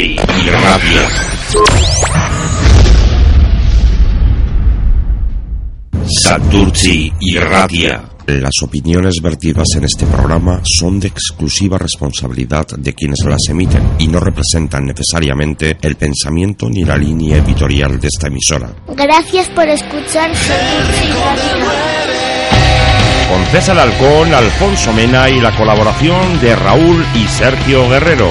Santurci y Radia. Santurci y Radia. Las opiniones vertidas en este programa son de exclusiva responsabilidad de quienes las emiten y no representan necesariamente el pensamiento ni la línea editorial de esta emisora. Gracias por escuchar Santurce Radio. Con César Alcón, Alfonso Mena y la colaboración de Raúl y Sergio Guerrero.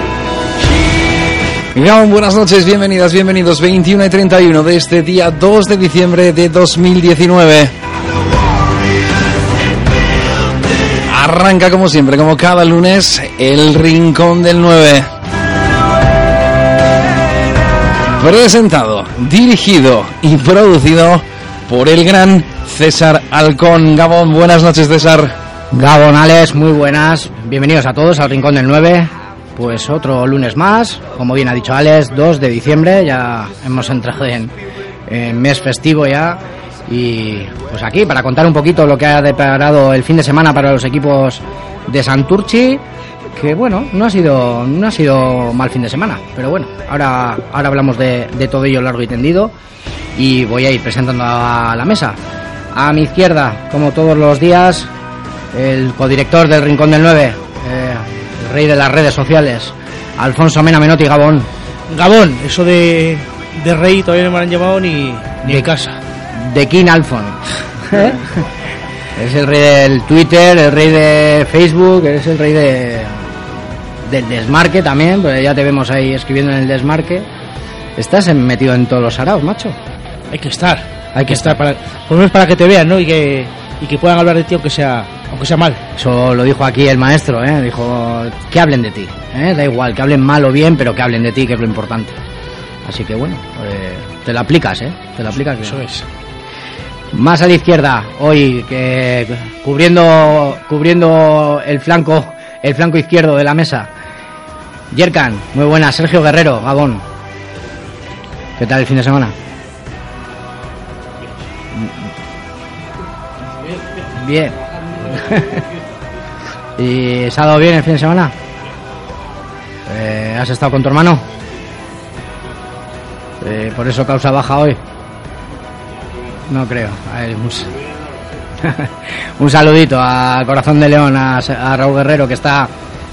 Gabón, buenas noches, bienvenidas, bienvenidos. 21 y 31 de este día 2 de diciembre de 2019. Arranca como siempre, como cada lunes, el Rincón del 9. Presentado, dirigido y producido por el gran César Alcón. Gabón, buenas noches, César. Gabón, Alex, muy buenas. Bienvenidos a todos al Rincón del 9. Pues otro lunes más, como bien ha dicho Alex, 2 de diciembre, ya hemos entrado en, mes festivo ya. Y pues aquí para contar un poquito lo que ha deparado el fin de semana para los equipos de Santurchi, que bueno, no ha sido, no ha sido mal fin de semana, pero bueno, ahora, ahora hablamos de, todo ello largo y tendido y voy a ir presentando a la mesa. A mi izquierda, como todos los días, el codirector del Rincón del 9, eh, el rey de las redes sociales, Alfonso Mena Menotti Gabón. Gabón, eso de, de rey todavía no me han llamado ni, ni en casa. de King Alfon. ¿Eh? es el rey del Twitter, el rey de Facebook, es el rey de del desmarque también, porque ya te vemos ahí escribiendo en el desmarque. Estás metido en todos los araos, macho. Hay que estar, hay que estar para, por lo menos para que te vean, ¿no? Y que, y que puedan hablar de ti aunque sea, aunque sea mal. Eso lo dijo aquí el maestro, ¿eh? Dijo que hablen de ti, ¿eh? Da igual, que hablen mal o bien, pero que hablen de ti, que es lo importante. Así que bueno, eh, te lo aplicas, ¿eh? Te lo aplicas. bien. Eso es. Más a la izquierda, hoy que cubriendo cubriendo el flanco el flanco izquierdo de la mesa. Yerkan, muy buena, Sergio Guerrero, Gabón. ¿Qué tal el fin de semana? Bien. ¿Y se ha dado bien el fin de semana? Eh, ¿Has estado con tu hermano? Eh, por eso causa baja hoy. No creo. A ver, un, saludito a Corazón de León, a, Raúl Guerrero, que está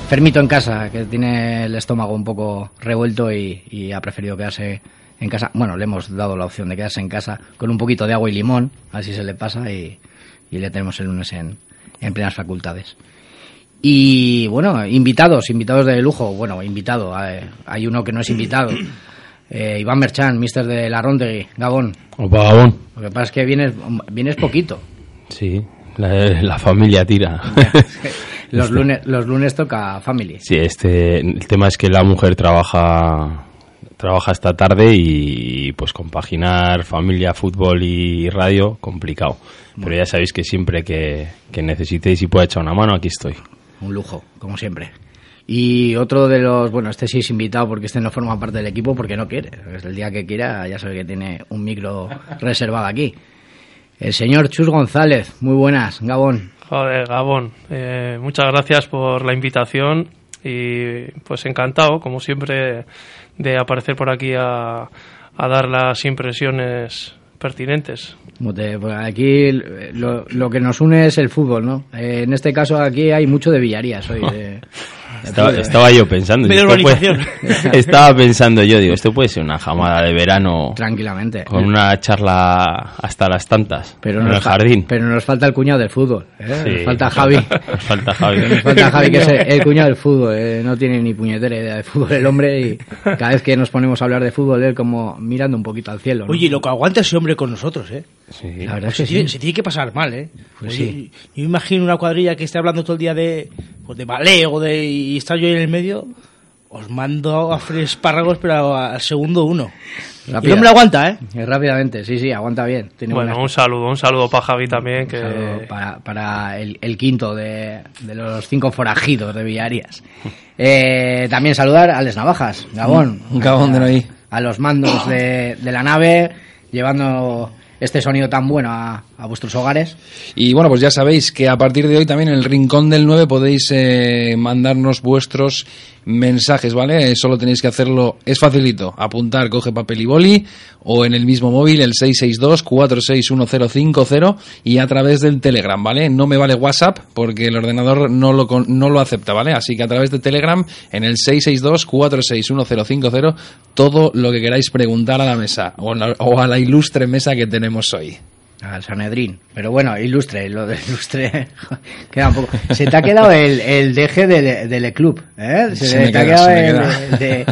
fermito en casa, que tiene el estómago un poco revuelto y, y ha preferido quedarse en casa. Bueno, le hemos dado la opción de quedarse en casa con un poquito de agua y limón, así se le pasa y, y le tenemos el lunes en, en plenas facultades. Y bueno, invitados, invitados de lujo. Bueno, invitado, eh, hay uno que no es invitado. Eh, Iván Merchan, mister de la Rondegui, Gabón. Opa, Gabón. Lo que pasa es que vienes, vienes poquito. Sí, la, la familia tira. Los Este- lunes, los lunes toca Family. Sí, este, el tema es que la mujer trabaja trabaja esta tarde y pues compaginar familia, fútbol y radio, complicado. Pero ya sabéis que siempre que, que necesitéis y pueda echar una mano, aquí estoy. Un lujo, como siempre. Y otro de los, bueno, este sí es invitado porque este no forma parte del equipo porque no quiere. El día que quiera ya sabe que tiene un micro reservado aquí. El señor Chus González, muy buenas, Gabón. Joder, Gabón, eh, muchas gracias por la invitación y pues encantado, como siempre, de aparecer por aquí a, a dar las impresiones pertinentes. Pues aquí lo, lo que nos une es el fútbol, ¿no? Eh, en este caso aquí hay mucho de Villarías hoy. de Estaba, estaba yo pensando. Puede- estaba pensando yo, digo, esto puede ser una jamada de verano Tranquilamente. con una charla hasta las tantas Pero en nos el jardín. Pero nos falta el cuñado del fútbol. ¿eh? Sí, nos falta Javi. Nos falta Javi. Nos falta Javi, que es el, el cuñado del fútbol. eh, No tiene ni puñetera idea de fútbol el hombre y cada vez que nos ponemos a hablar de fútbol, él como mirando un poquito al cielo. ¿no? Oye, lo que aguanta ese hombre con nosotros, ¿eh? Sí. La verdad es Se que tiene, se tiene que pasar mal, ¿eh? Pues sí. Yo, yo imagino una cuadrilla que esté hablando todo el día de, pues de ballet o de, y estar yo ahí en el medio. Os mando a freír espárragos, pero al segundo uno. Y Rápida. el hombre aguanta, ¿eh? Eh, Rápidamente, sí, sí, aguanta bien. Tiene Bueno, buenas- un saludo, un saludo para Javi también, que saludo para, para el, el quinto de, de los cinco forajidos de Villarias. Eh, también saludar a Les Navajas, Gabón. Un Gabón de ahí. A los mandos de, de la nave, llevando este sonido tan bueno a, a vuestros hogares. Y bueno, pues ya sabéis que a partir de hoy también en el Rincón del 9 podéis eh, mandarnos vuestros mensajes, ¿vale? Solo tenéis que hacerlo, es facilito, apuntar, coge papel y boli o en el mismo móvil el 662-461050 y a través del Telegram, ¿vale? No me vale WhatsApp porque el ordenador no lo, no lo acepta, ¿vale? Así que a través de Telegram en el 662-461050 todo lo que queráis preguntar a la mesa o a la ilustre mesa que tenemos hoy. Al Sanedrín. Pero bueno, ilustre, lo de ilustre queda un poco. Se te ha quedado el, el deje del, del club, ¿eh? Se, te ha queda, quedado el, de,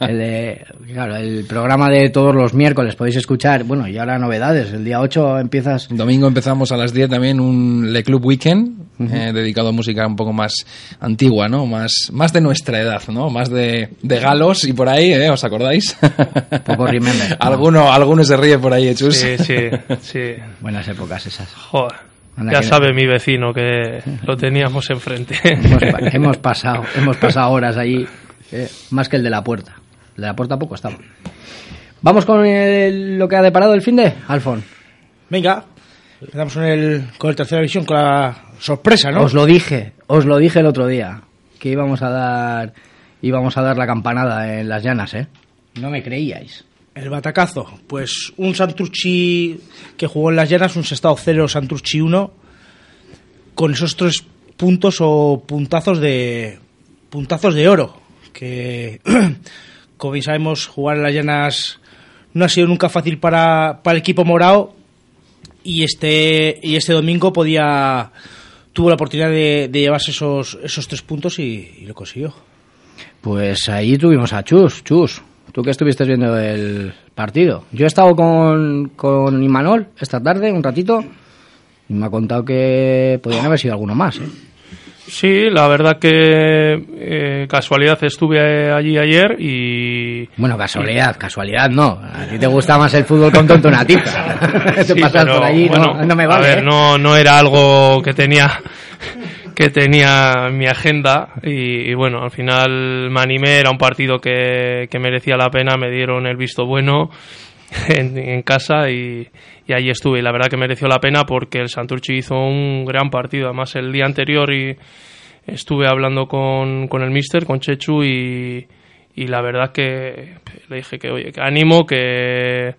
el de- claro, el programa de todos los miércoles podéis escuchar. Bueno, y ahora novedades. El día 8 empiezas. Domingo empezamos a las 10 también un Le Club Weekend eh, dedicado a música un poco más antigua, ¿no? Más, más de nuestra edad, ¿no? Más de, de galos y por ahí, ¿eh? ¿Os acordáis? Poco remember. alguno, alguno se ríe por ahí, Chus. sí, sí, sí. Buenas épocas esas. Joder. Anda Ya no. sabe mi vecino que lo teníamos enfrente. Hemos, hemos pasado, hemos pasado horas allí, eh, más que el de la puerta. El de la puerta poco estaba. Vamos con el- lo que ha deparado el fin de Alfon. Venga, empezamos con el, con el tercera división, con la sorpresa, ¿no? Os lo dije, os lo dije el otro día, que íbamos a dar, íbamos a dar la campanada en las llanas, ¿eh? No me creíais. El batacazo, pues un Santurchi que jugó en las llanas, un Sestado 0, Santurchi 1, con esos tres puntos o puntazos de puntazos de oro, que como bien sabemos jugar en las llanas no ha sido nunca fácil para, para el equipo morado y este y este domingo podía tuvo la oportunidad de, de llevarse esos esos tres puntos y, lo consiguió. Pues ahí tuvimos a Chus, Chus. Tú que estuviste viendo el partido. Yo he estado con, con Imanol esta tarde, un ratito, y me ha contado que podían haber sido alguno más, ¿eh? Sí, la verdad que eh, casualidad estuve allí ayer y... Bueno, casualidad, casualidad no. A ti te gusta más el fútbol con tontonatiza. te Sí, pasas pero, por allí, bueno, no, no me vale. A ver, ¿eh? no, no era algo que tenía que tenía en mi agenda y, y bueno, al final me animé, era un partido que, que merecía la pena, me dieron el visto bueno en, en casa y, y ahí estuve. Y la verdad que mereció la pena porque el Santurchi hizo un gran partido. Además, el día anterior y estuve hablando con, con el mister, con Chechu y, y la verdad que le dije que, oye, que ánimo, que,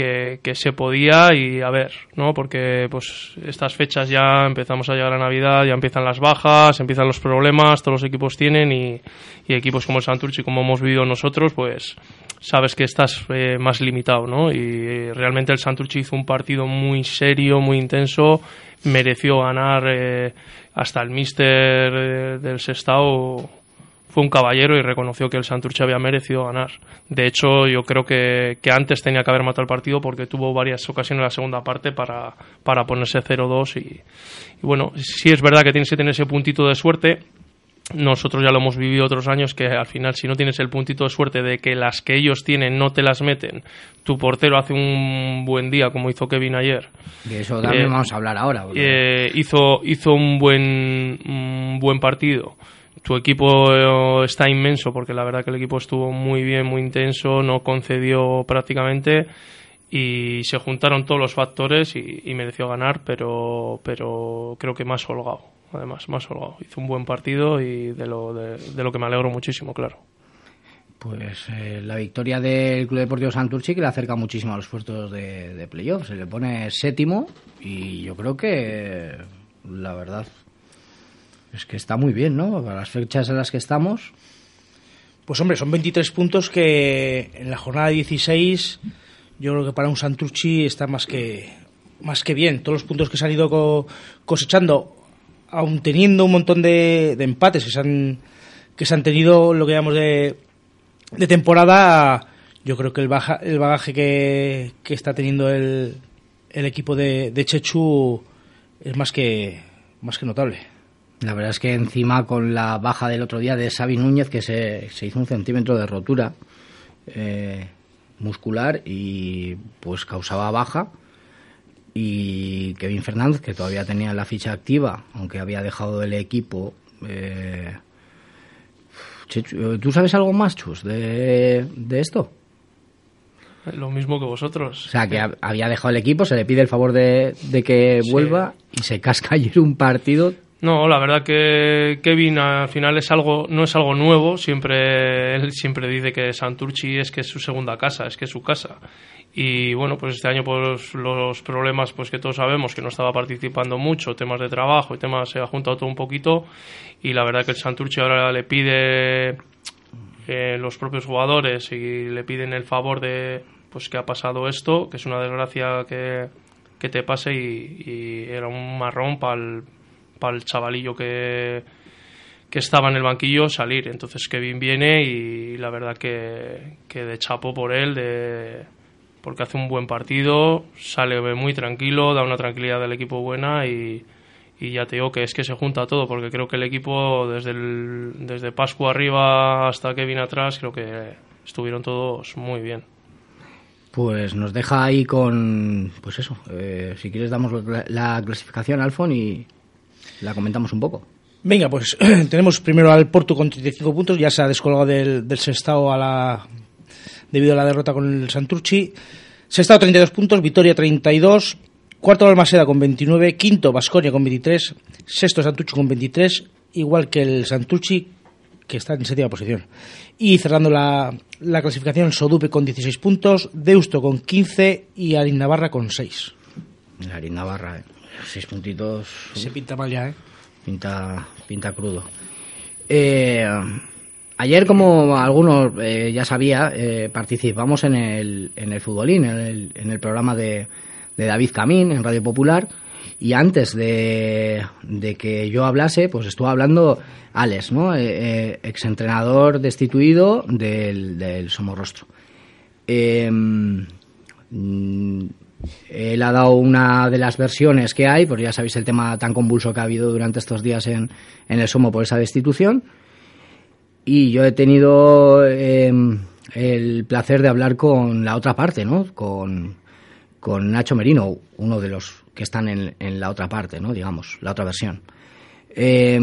que, que se podía y a ver, ¿no? Porque pues estas fechas ya empezamos a llegar a Navidad, ya empiezan las bajas, empiezan los problemas, todos los equipos tienen y, y equipos como el Santurchi, como hemos vivido nosotros, pues sabes que estás eh, más limitado, ¿no? Y realmente el Santurchi hizo un partido muy serio, muy intenso, mereció ganar eh, hasta el míster eh, del Sestao fue un caballero y reconoció que el Santurce había merecido ganar. De hecho, yo creo que, que antes tenía que haber matado el partido porque tuvo varias ocasiones en la segunda parte para, para ponerse 0-2 y, y bueno, sí es verdad que tienes que tener ese puntito de suerte. Nosotros ya lo hemos vivido otros años que al final si no tienes el puntito de suerte de que las que ellos tienen no te las meten, tu portero hace un buen día como hizo Kevin ayer. De eso también Eh, vamos a hablar ahora. Eh, hizo, hizo un buen, un buen partido. Tu equipo eh, está inmenso porque la verdad que el equipo estuvo muy bien, muy intenso, no concedió prácticamente y se juntaron todos los factores y, mereció ganar, pero, pero creo que más holgado, además, más holgado. Hizo un buen partido y de lo, de, de lo que me alegro muchísimo, claro. Pues eh, la victoria del Club Deportivo Santurchi que le acerca muchísimo a los puestos de, de playoff. Se le pone séptimo y yo creo que la verdad es que está muy bien, ¿no? Para las fechas en las que estamos. Pues hombre, son 23 puntos que en la jornada 16 yo creo que para un Santurchi está más que más que bien. Todos los puntos que se han ido co- cosechando, aun teniendo un montón de, empates que se han que se han tenido lo que llamamos de, temporada, yo creo que el, baja, el bagaje que, que está teniendo el, el equipo de, de Chechu es más que, más que notable. La verdad es que encima con la baja del otro día de Xavi Núñez, que se, se hizo un centímetro de rotura eh, muscular y pues causaba baja, y Kevin Fernández, que todavía tenía la ficha activa, aunque había dejado el equipo. Eh, ¿Tú sabes algo más, Chus, de, de esto? Lo mismo que vosotros. O sea, que ha- había dejado el equipo, se le pide el favor de, de que Sí. vuelva y se casca ayer un partido. No, la verdad que Kevin al final es algo, no es algo nuevo. Siempre él siempre dice que Santurchi es que es su segunda casa, es que es su casa. Y bueno, pues este año pues los problemas pues que todos sabemos que no estaba participando mucho, temas de trabajo y temas se ha juntado todo un poquito y la verdad que el Santurchi ahora le pide eh, los propios jugadores y le piden el favor de pues que ha pasado esto, que es una desgracia que, que te pase y, y era un marrón para el, chavalillo que, que estaba en el banquillo salir. Entonces Kevin viene y la verdad que, que de chapo por él, de, porque hace un buen partido, sale muy tranquilo, da una tranquilidad del equipo buena y, y ya te digo que es que se junta todo, porque creo que el equipo desde, el, desde Pascua arriba hasta Kevin atrás, creo que estuvieron todos muy bien. Pues nos deja ahí con. Pues eso, eh, si quieres, damos la, la clasificación, Alfon, y la comentamos un poco. Venga, pues tenemos primero al Porto con 35 puntos, ya se ha descolgado del, del Sestao a la, debido a la derrota con el Santurchi. Sestao 32 puntos, Vitoria 32, cuarto Almaseda con 29, quinto Vasconia con 23, sexto Santurchi con 23, igual que el Santurchi que está en séptima posición. Y cerrando la, la clasificación, Sodupe con 16 puntos, Deusto con 15 y Arin Navarra con 6. Larín Navarra, eh, seis puntitos. Se pinta mal ya, ¿eh? Pinta, pinta crudo. Eh, ayer, como algunos eh, ya sabía, eh, participamos en el, en el futbolín, en el, en el programa de, de David Camín en Radio Popular. Y antes de, de que yo hablase, pues estuvo hablando Alex, ¿no? Eh, eh, exentrenador destituido del, del Somorrostro. Eh, él ha dado una de las versiones que hay, porque ya sabéis el tema tan convulso que ha habido durante estos días en, en el Somo por esa destitución. Y yo he tenido eh, el placer de hablar con la otra parte, ¿no? Con, con Nacho Merino, uno de los que están en, en la otra parte, ¿no? Digamos, la otra versión. Eh,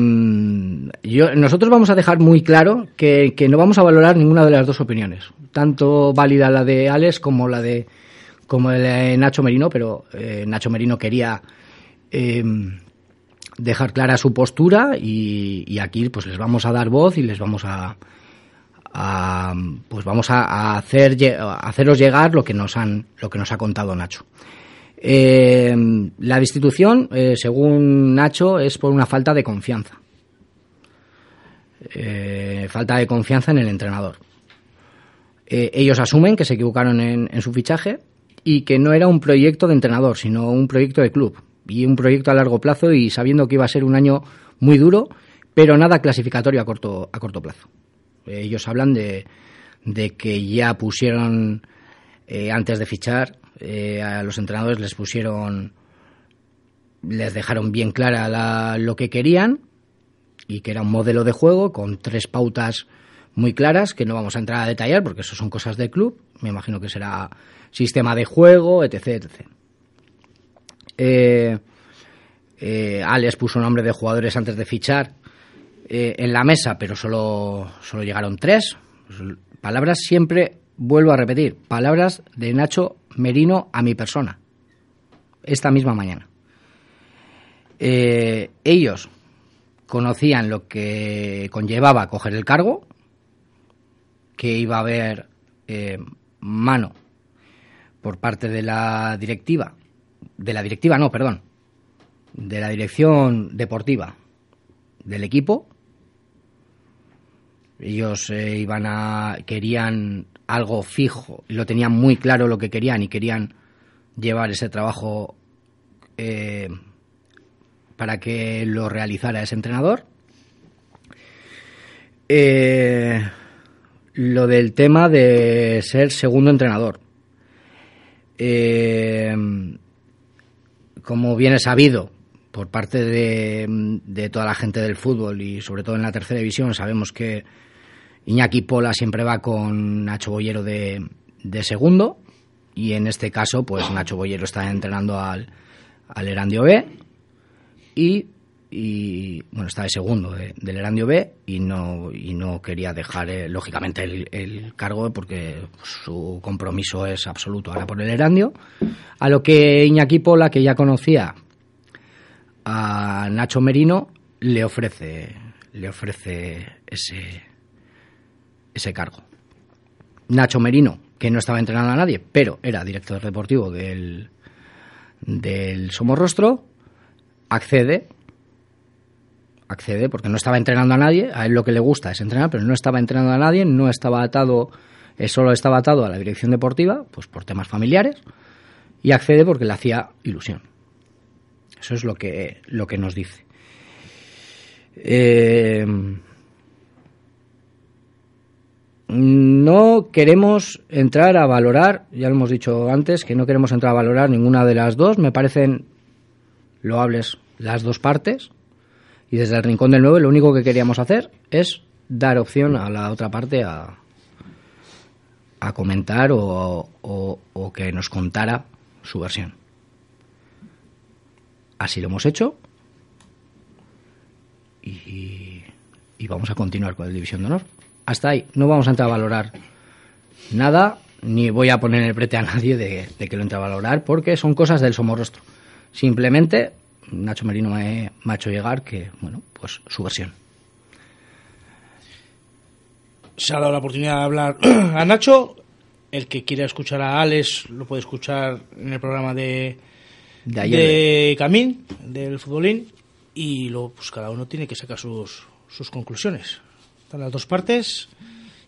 yo, nosotros vamos a dejar muy claro que, que no vamos a valorar ninguna de las dos opiniones, tanto válida la de Alex como la de como el de Nacho Merino, pero eh, Nacho Merino quería eh, dejar clara su postura y, aquí pues les vamos a dar voz y les vamos a, a pues vamos a, hacer haceros llegar lo que nos han lo que nos ha contado Nacho. Eh, la destitución, eh, según Nacho, es por una falta de confianza. Eh, falta de confianza en el entrenador. Eh, ellos asumen que se equivocaron en, en, su fichaje y que no era un proyecto de entrenador, sino un proyecto de club y un proyecto a largo plazo y sabiendo que iba a ser un año muy duro, pero nada clasificatorio a corto, a corto plazo. Ellos hablan de, de, que ya pusieron, eh, antes de fichar, eh, a los entrenadores les pusieron, les dejaron bien clara la, lo que querían y que era un modelo de juego con tres pautas muy claras que no vamos a entrar a detallar porque eso son cosas del club. Me imagino que será sistema de juego, etc. etc. Eh, eh, Alex puso nombre de jugadores antes de fichar eh, en la mesa, pero solo, solo llegaron tres. Palabras siempre, vuelvo a repetir, palabras de Nacho Merino a mi persona, esta misma mañana. Eh, ellos conocían lo que conllevaba coger el cargo, que iba a haber eh, mano por parte de la directiva, de la directiva no, perdón, de la dirección deportiva del equipo. Ellos eh, iban a querían algo fijo, lo tenían muy claro lo que querían y querían llevar ese trabajo eh, para que lo realizara ese entrenador. Eh, lo del tema de ser segundo entrenador. Eh, como bien es sabido por parte de, de toda la gente del fútbol y sobre todo en la tercera división, sabemos que Iñaki Pola siempre va con Nacho Boyero de, de segundo y en este caso pues Nacho Boyero está entrenando al, al Erandio B y, y, bueno está de segundo de- del Erandio B y no y no quería dejar eh, lógicamente el, el cargo porque su compromiso es absoluto ahora por el Erandio. A lo que Iñaki Pola que ya conocía a Nacho Merino le ofrece le ofrece ese ese cargo. Nacho Merino, que no estaba entrenando a nadie, pero era director deportivo del, del Somorrostro, accede, accede porque no estaba entrenando a nadie, a él lo que le gusta es entrenar, pero no estaba entrenando a nadie, no estaba atado, eh, solo estaba atado a la dirección deportiva, pues por temas familiares, y accede porque le hacía ilusión. Eso es lo que, lo que nos dice. Eh, no queremos entrar a valorar, ya lo hemos dicho antes, que no queremos entrar a valorar ninguna de las dos. Me parecen loables las dos partes. Y desde el Rincón del 9 lo único que queríamos hacer es dar opción a la otra parte a, a comentar o, o- que nos contara su versión. Así lo hemos hecho. Y, y vamos a continuar con el División de Honor. Hasta ahí. No vamos a entrar valorar nada, ni voy a poner el prete a nadie de, de que lo entre valorar, porque son cosas del somorrostro. Simplemente, Nacho Merino me, me ha hecho llegar que, bueno, pues su versión. Se ha dado la oportunidad de hablar a Nacho. El que quiera escuchar a Alex lo puede escuchar en el programa de, De ayer. de Camín, del futbolín. Y luego, pues cada uno tiene que sacar sus, sus conclusiones. Están las dos partes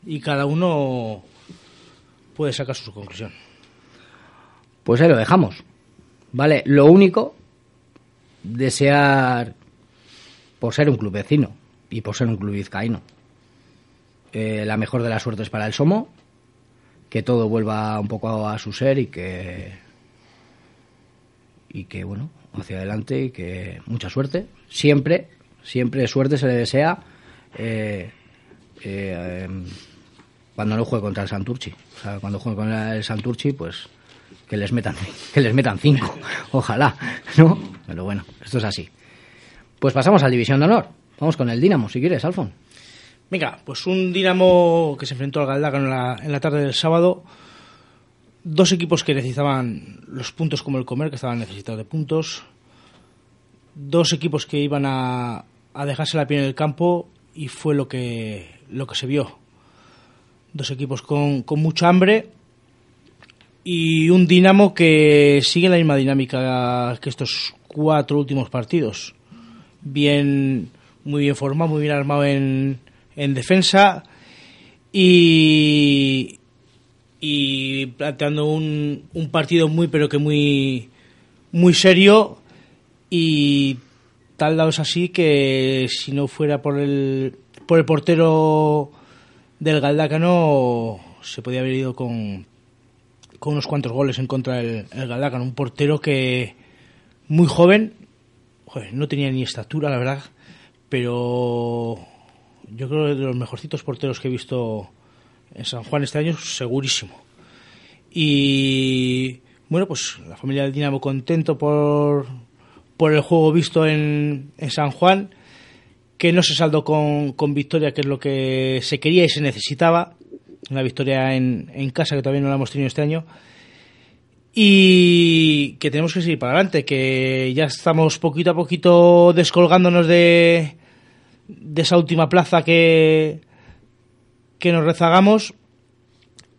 y cada uno puede sacar su conclusión. Pues ahí lo dejamos. Vale, lo único, desear, por ser un club vecino y por ser un club vizcaíno, eh, la mejor de las suertes para el Somo, que todo vuelva un poco a su ser y que, y que bueno, hacia adelante y que mucha suerte. Siempre, siempre suerte se le desea eh, eh, em, cuando no juegue contra el Santurchi. Cuando juegue contra el Santurchi, pues que les metan que les metan cinco ojalá no pero bueno esto es así pues pasamos a la división de honor vamos con el Dinamo si quieres Alfon Venga, pues un Dinamo que se enfrentó al Galdácano en la, en la tarde del sábado. Dos equipos que necesitaban los puntos como el comer, que estaban necesitados de puntos. Dos equipos que iban a, a dejarse la piel en el campo y fue lo que, lo que se vio. Dos equipos con, con mucha hambre y un Dinamo que sigue la misma dinámica que estos cuatro últimos partidos. Bien, muy bien formado, muy bien armado en, en defensa y, y planteando un, un partido muy pero que muy muy serio y tal dado es así que si no fuera por el por el portero del Galdácano se podía haber ido con con unos cuantos goles en contra del el Galdácano un portero que muy joven joder, no tenía ni estatura la verdad pero yo creo que de los mejorcitos porteros que he visto en San Juan este año, segurísimo. Y bueno, pues la familia del Dinamo contento por, por el juego visto en, en San Juan, que no se saldó con, con victoria, que es lo que se quería y se necesitaba. Una victoria en, en casa que todavía no la hemos tenido este año. Y que tenemos que seguir para adelante, que ya estamos poquito a poquito descolgándonos de, de esa última plaza que, que nos rezagamos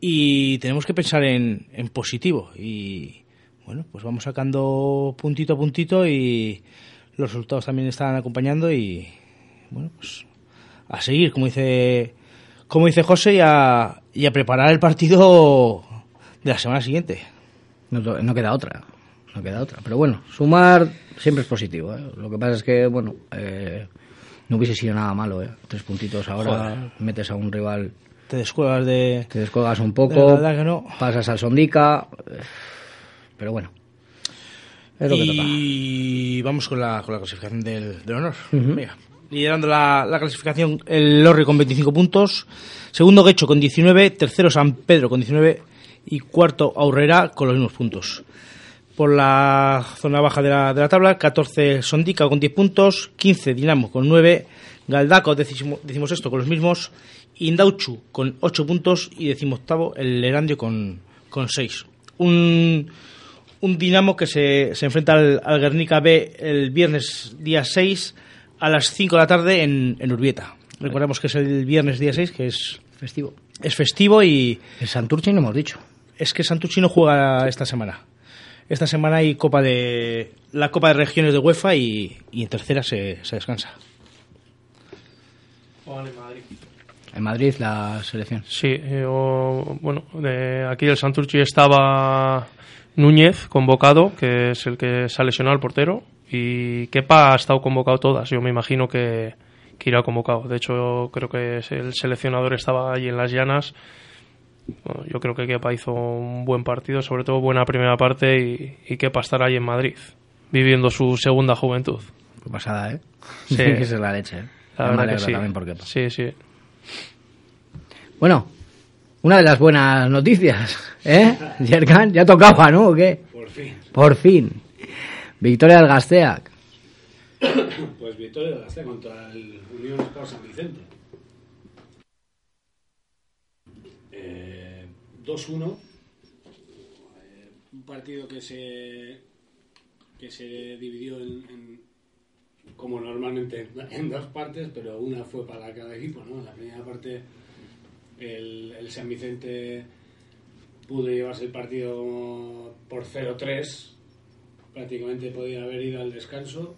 y tenemos que pensar en, en positivo y bueno pues vamos sacando puntito a puntito y los resultados también están acompañando y bueno pues a seguir como dice como dice José y a, y a preparar el partido de la semana siguiente no, no queda otra no queda otra pero bueno sumar siempre es positivo ¿eh? lo que pasa es que bueno eh, no hubiese sido nada malo, ¿eh? Tres puntitos ahora, Joder. metes a un rival... te descuelgas de Te descolgas un de poco, verdad que no. pasas al Sondica... eh, Pero bueno. Es lo que y vamos con la, con la clasificación del, del honor. Venga. Liderando la, la clasificación el Lorri con 25 puntos, segundo Guecho con 19, tercero San Pedro con 19 y cuarto Aurrera con los mismos puntos. Por la zona baja de la, de la tabla, 14 Sondica con 10 puntos, 15 Dinamo con 9, Galdaco decimo, decimosexto con los mismos, Indauchu con 8 puntos. Y decimoctavo el Erandio con, con 6. Un, un Dinamo que se, se enfrenta al, al Guernica B el viernes día 6 a las 5 de la tarde en, en Urbieta. Recordemos que es el viernes día 6, que es Festivo. es festivo y El Santurchi no hemos dicho. es que Santucci no juega esta semana. Esta semana hay Copa de la Copa de Regiones de UEFA y, y en tercera se, se descansa. En Madrid la selección. Sí, eh, o- bueno, de aquí del Santurchi estaba Núñez convocado, que es el que se ha lesionado el portero, y Kepa ha estado convocado todas. Yo me imagino que, que irá convocado. De hecho, creo que el seleccionador estaba allí en las llanas. Bueno, yo creo que Kepa hizo un buen partido, sobre todo buena primera parte, y, y Kepa estará ahí en Madrid, viviendo su segunda juventud. Qué pasada, ¿eh? Sí. que es la leche, ¿eh? La Ya me verdad que alegro sí. también por Kepa. Sí, sí. Bueno, una de las buenas noticias, ¿eh? Yerkan, ya tocaba, ¿no? ¿O qué? Por fin. Por fin. Victoria del Gasteac. Pues victoria de la C contra el Unión Sport San Vicente. Eh, 2-1. Eh, un partido que se que se dividió en, en- como normalmente en, en dos partes, pero una fue para cada equipo, ¿no? En la primera parte el, el San Vicente pudo llevarse el partido por 0-3 prácticamente podía haber ido al descanso.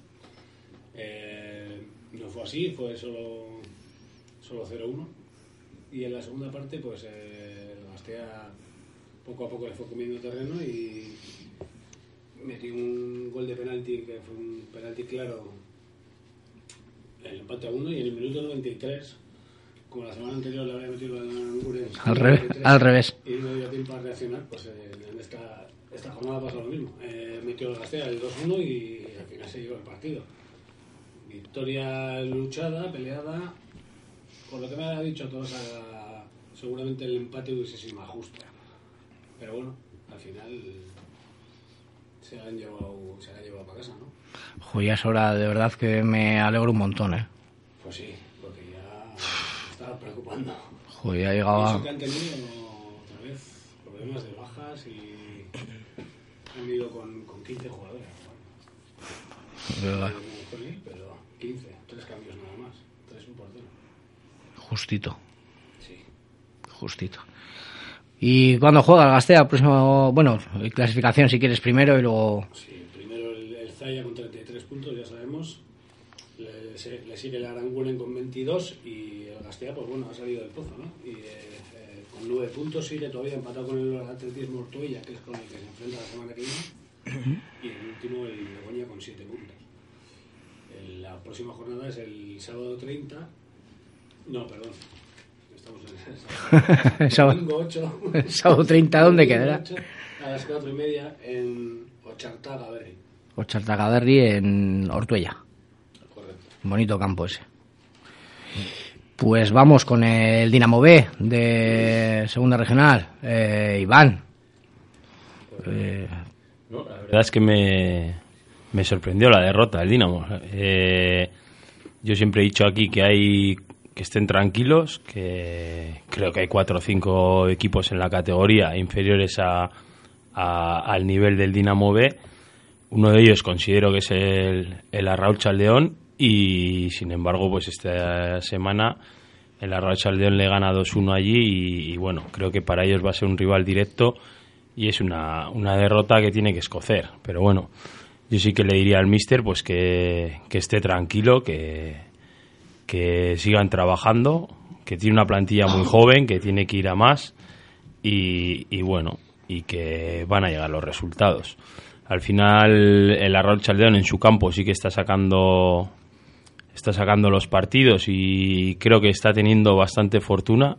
Eh, no fue así, fue solo, solo 0-1. Y en la segunda parte, pues eh, el Gastea poco a poco le fue comiendo terreno y metió un gol de penalti que fue un penalti claro el empate a uno y en el minuto 93 como la semana anterior le había metido Aranguren Al revés, al revés. y no dio tiempo a reaccionar pues eh, en esta, esta jornada pasa lo mismo Eh, metió el Gastea el 2-1 y al final se llevó el partido victoria luchada, peleada por lo que me ha dicho todos a- seguramente el empate hubiese sido más justo pero bueno al final se la han llevado, se la han llevado para casa, ¿no? Ya es hora, de verdad que me alegro un montón, ¿eh? Pues sí, porque ya estaba preocupando. Joder, ya llegaba... eso que han tenido otra vez problemas de bajas y han ido con, con 15 jugadores. De verdad. Pero 15, tres cambios nada más, tres un portero. Justito, Sí. justito. ¿Y cuándo juega el Gastea? Próximo, bueno, clasificación si quieres primero y luego... Sí, primero el, el Zaya con 33 puntos, ya sabemos. Le, sigue el Aranguren con 22 y el Gastea, pues bueno, ha salido del pozo, ¿no? Y eh, con 9 puntos sigue todavía empatado con el Atletismo Ortuella, que es con el que se enfrenta la semana que viene. Y el último, el Begoña, con 7 puntos. El- la próxima jornada es el sábado 30. No, perdón. Estamos en el Sábado- domingo 8. Sábado 30, ¿dónde quedará? 8, A las 4 y media en Ochartaga, Berry. Ochartagaderri en Ortuella. Correcto. Bonito campo ese. Pues vamos con el Dinamo B de Segunda Regional. Eh, Iván. No, la verdad es que me, me sorprendió la derrota del Dinamo. Eh, yo siempre he dicho aquí que hay que estén tranquilos, que creo que hay cuatro o cinco equipos en la categoría inferiores a, al nivel del Dinamo B. Uno de ellos considero que es el, el Arraul Chaldeón y sin embargo pues esta semana el Arraul Chaldeón le gana 2-1 allí y, bueno, creo que para ellos va a ser un rival directo y es una, una derrota que tiene que escocer. Pero bueno, yo sí que le diría al míster pues que, que esté tranquilo, que, que sigan trabajando, que tiene una plantilla muy joven, que tiene que ir a más y, y bueno, y que van a llegar los resultados. Al final el Arroyo Chaldeón en su campo sí que está sacando está sacando los partidos y creo que está teniendo bastante fortuna.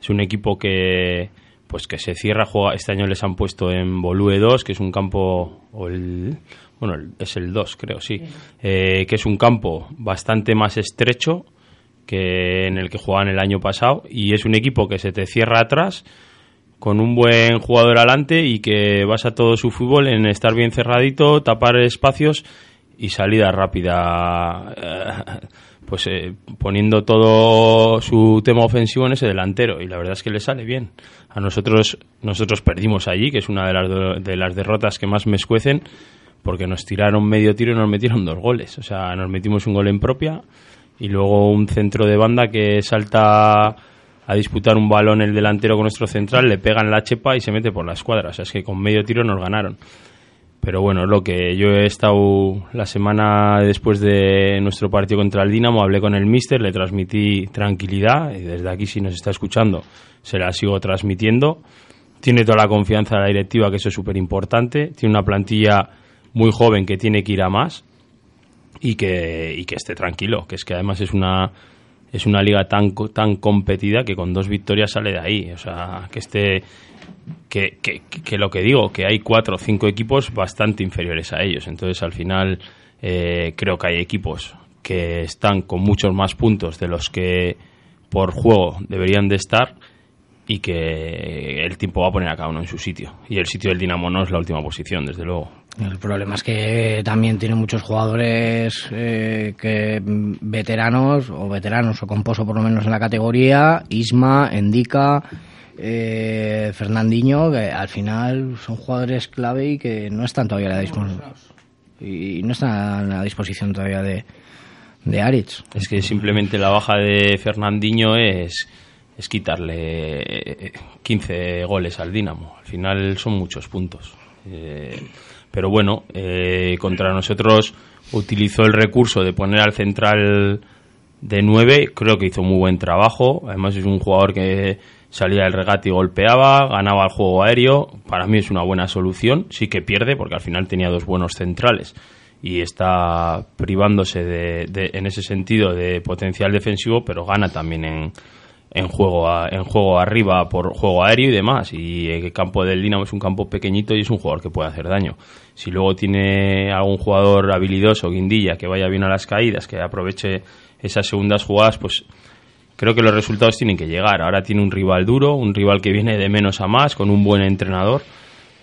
Es un equipo que pues que se cierra, juega, este año les han puesto en Bolue 2, que es un campo, o el, bueno, es el 2 creo, sí, eh, que es un campo bastante más estrecho que en el que jugaban el año pasado y es un equipo que se te cierra atrás con un buen jugador adelante y que basa todo su fútbol en estar bien cerradito, tapar espacios y salida rápida, eh, pues eh, poniendo todo su tema ofensivo en ese delantero y la verdad es que le sale bien. A nosotros nosotros perdimos allí, que es una de las de las derrotas que más me escuecen, porque nos tiraron medio tiro y nos metieron dos goles. O sea, nos metimos un gol en propia y luego un centro de banda que salta a disputar un balón el delantero con nuestro central, le pegan la chepa y se mete por la escuadra. O sea, es que con medio tiro nos ganaron. Pero bueno, lo que yo he estado la semana después de nuestro partido contra el Dinamo, hablé con el míster, le transmití tranquilidad y desde aquí si nos está escuchando se la sigo transmitiendo. Tiene toda la confianza de la directiva, que eso es súper importante. Tiene una plantilla muy joven que tiene que ir a más y que, y que esté tranquilo, que es que además es una es una liga tan tan competida que con dos victorias sale de ahí, o sea, que esté que, que, que lo que digo, que hay cuatro o cinco equipos bastante inferiores a ellos, entonces al final eh, creo que hay equipos que están con muchos más puntos de los que por juego deberían de estar y que el tiempo va a poner a cada uno en su sitio. Y el sitio del Dinamo no es la última posición, desde luego. El problema es que también tiene muchos jugadores eh, que mm, veteranos o veteranos o con pozo por lo menos en la categoría, Isma, Endica, eh, Fernandinho, que al final son jugadores clave y que no están todavía a la disposición y no están a la disposición todavía de, de Aritz. Es que simplemente la baja de Fernandinho es, es quitarle eh, 15 goles al Dinamo. Al final son muchos puntos. Eh, pero bueno, eh, contra nosotros utilizó el recurso de poner al central de 9. Creo que hizo muy buen trabajo. Además es un jugador que salía del regate y golpeaba, ganaba el juego aéreo. Para mí es una buena solución. Sí que pierde porque al final tenía dos buenos centrales y está privándose de, de- en ese sentido de potencial defensivo, pero gana también en, en juego a- en juego arriba por juego aéreo y demás. Y el campo del Dinamo es un campo pequeñito y es un jugador que puede hacer daño. Si luego tiene algún jugador habilidoso, guindilla, que vaya bien a las caídas, que aproveche esas segundas jugadas, pues creo que los resultados tienen que llegar. Ahora tiene un rival duro, un rival que viene de menos a más, con un buen entrenador.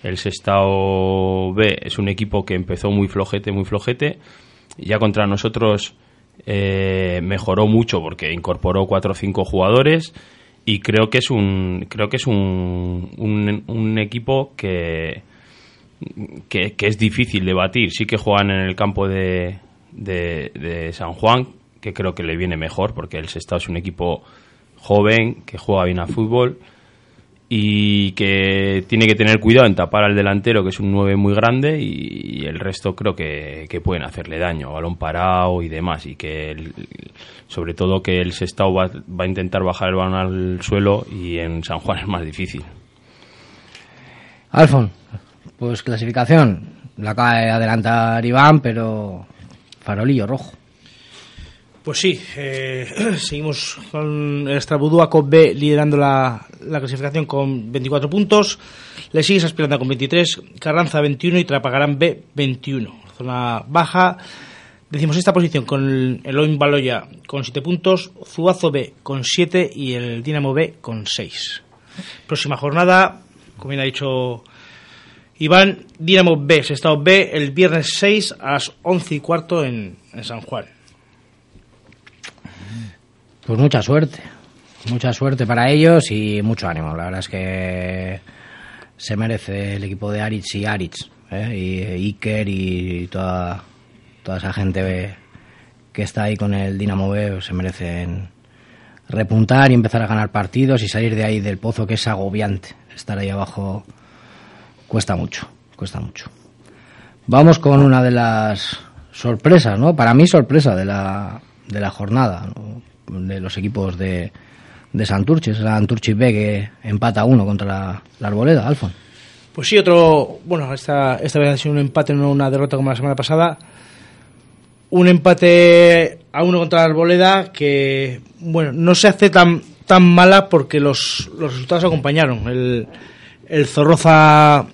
El Sestao B es un equipo que empezó muy flojete, muy flojete. Ya contra nosotros eh, mejoró mucho porque incorporó cuatro o cinco jugadores y creo que es un creo que es un, un, un equipo que, que es difícil de batir. Sí que juegan en el campo de, de, de San Juan, que creo que le viene mejor porque el Sestao es un equipo joven que juega bien a fútbol y que tiene que tener cuidado en tapar al delantero, que es un 9 muy grande, y, el resto creo que, que pueden hacerle daño, balón parado y demás, y que el- sobre todo que el Sestao va, va a intentar bajar el balón al suelo y en San Juan es más difícil. Alfon, pues clasificación. La acaba de adelantar Iván, pero farolillo rojo. Pues sí, eh, seguimos con el Estrabudúa B liderando la, la clasificación con 24 puntos. Le sigue Aspiranda con 23, Carranza 21 y Trapagarán B 21. Zona baja. Decimos esta posición con el Eloin Baloya con 7 puntos, Zuazo B con 7 y el Dinamo B con 6. Próxima jornada, como bien ha dicho Iván, Dinamo B, Estado B, el viernes 6 a las 11 y cuarto en San Juan. Pues mucha suerte. Mucha suerte para ellos y mucho ánimo. La verdad es que se merece el equipo de Aritz y Aritz. ¿eh? Y Iker y toda, toda esa gente que está ahí con el Dinamo B se merecen repuntar y empezar a ganar partidos y salir de ahí del pozo que es agobiante. Estar ahí abajo cuesta mucho, cuesta mucho. Vamos con una de las sorpresas, ¿no? Para mí sorpresa de la, de la jornada, ¿no? De los equipos de, de Santurce, es la Santurce B que empata uno contra la, la Arboleda, Alfon. Pues sí, otro, bueno, esta, esta vez ha sido un empate, no una derrota como la semana pasada. Un empate a uno contra la Arboleda que, bueno, no se hace tan, tan mala porque los, los resultados acompañaron. El, el Zorroza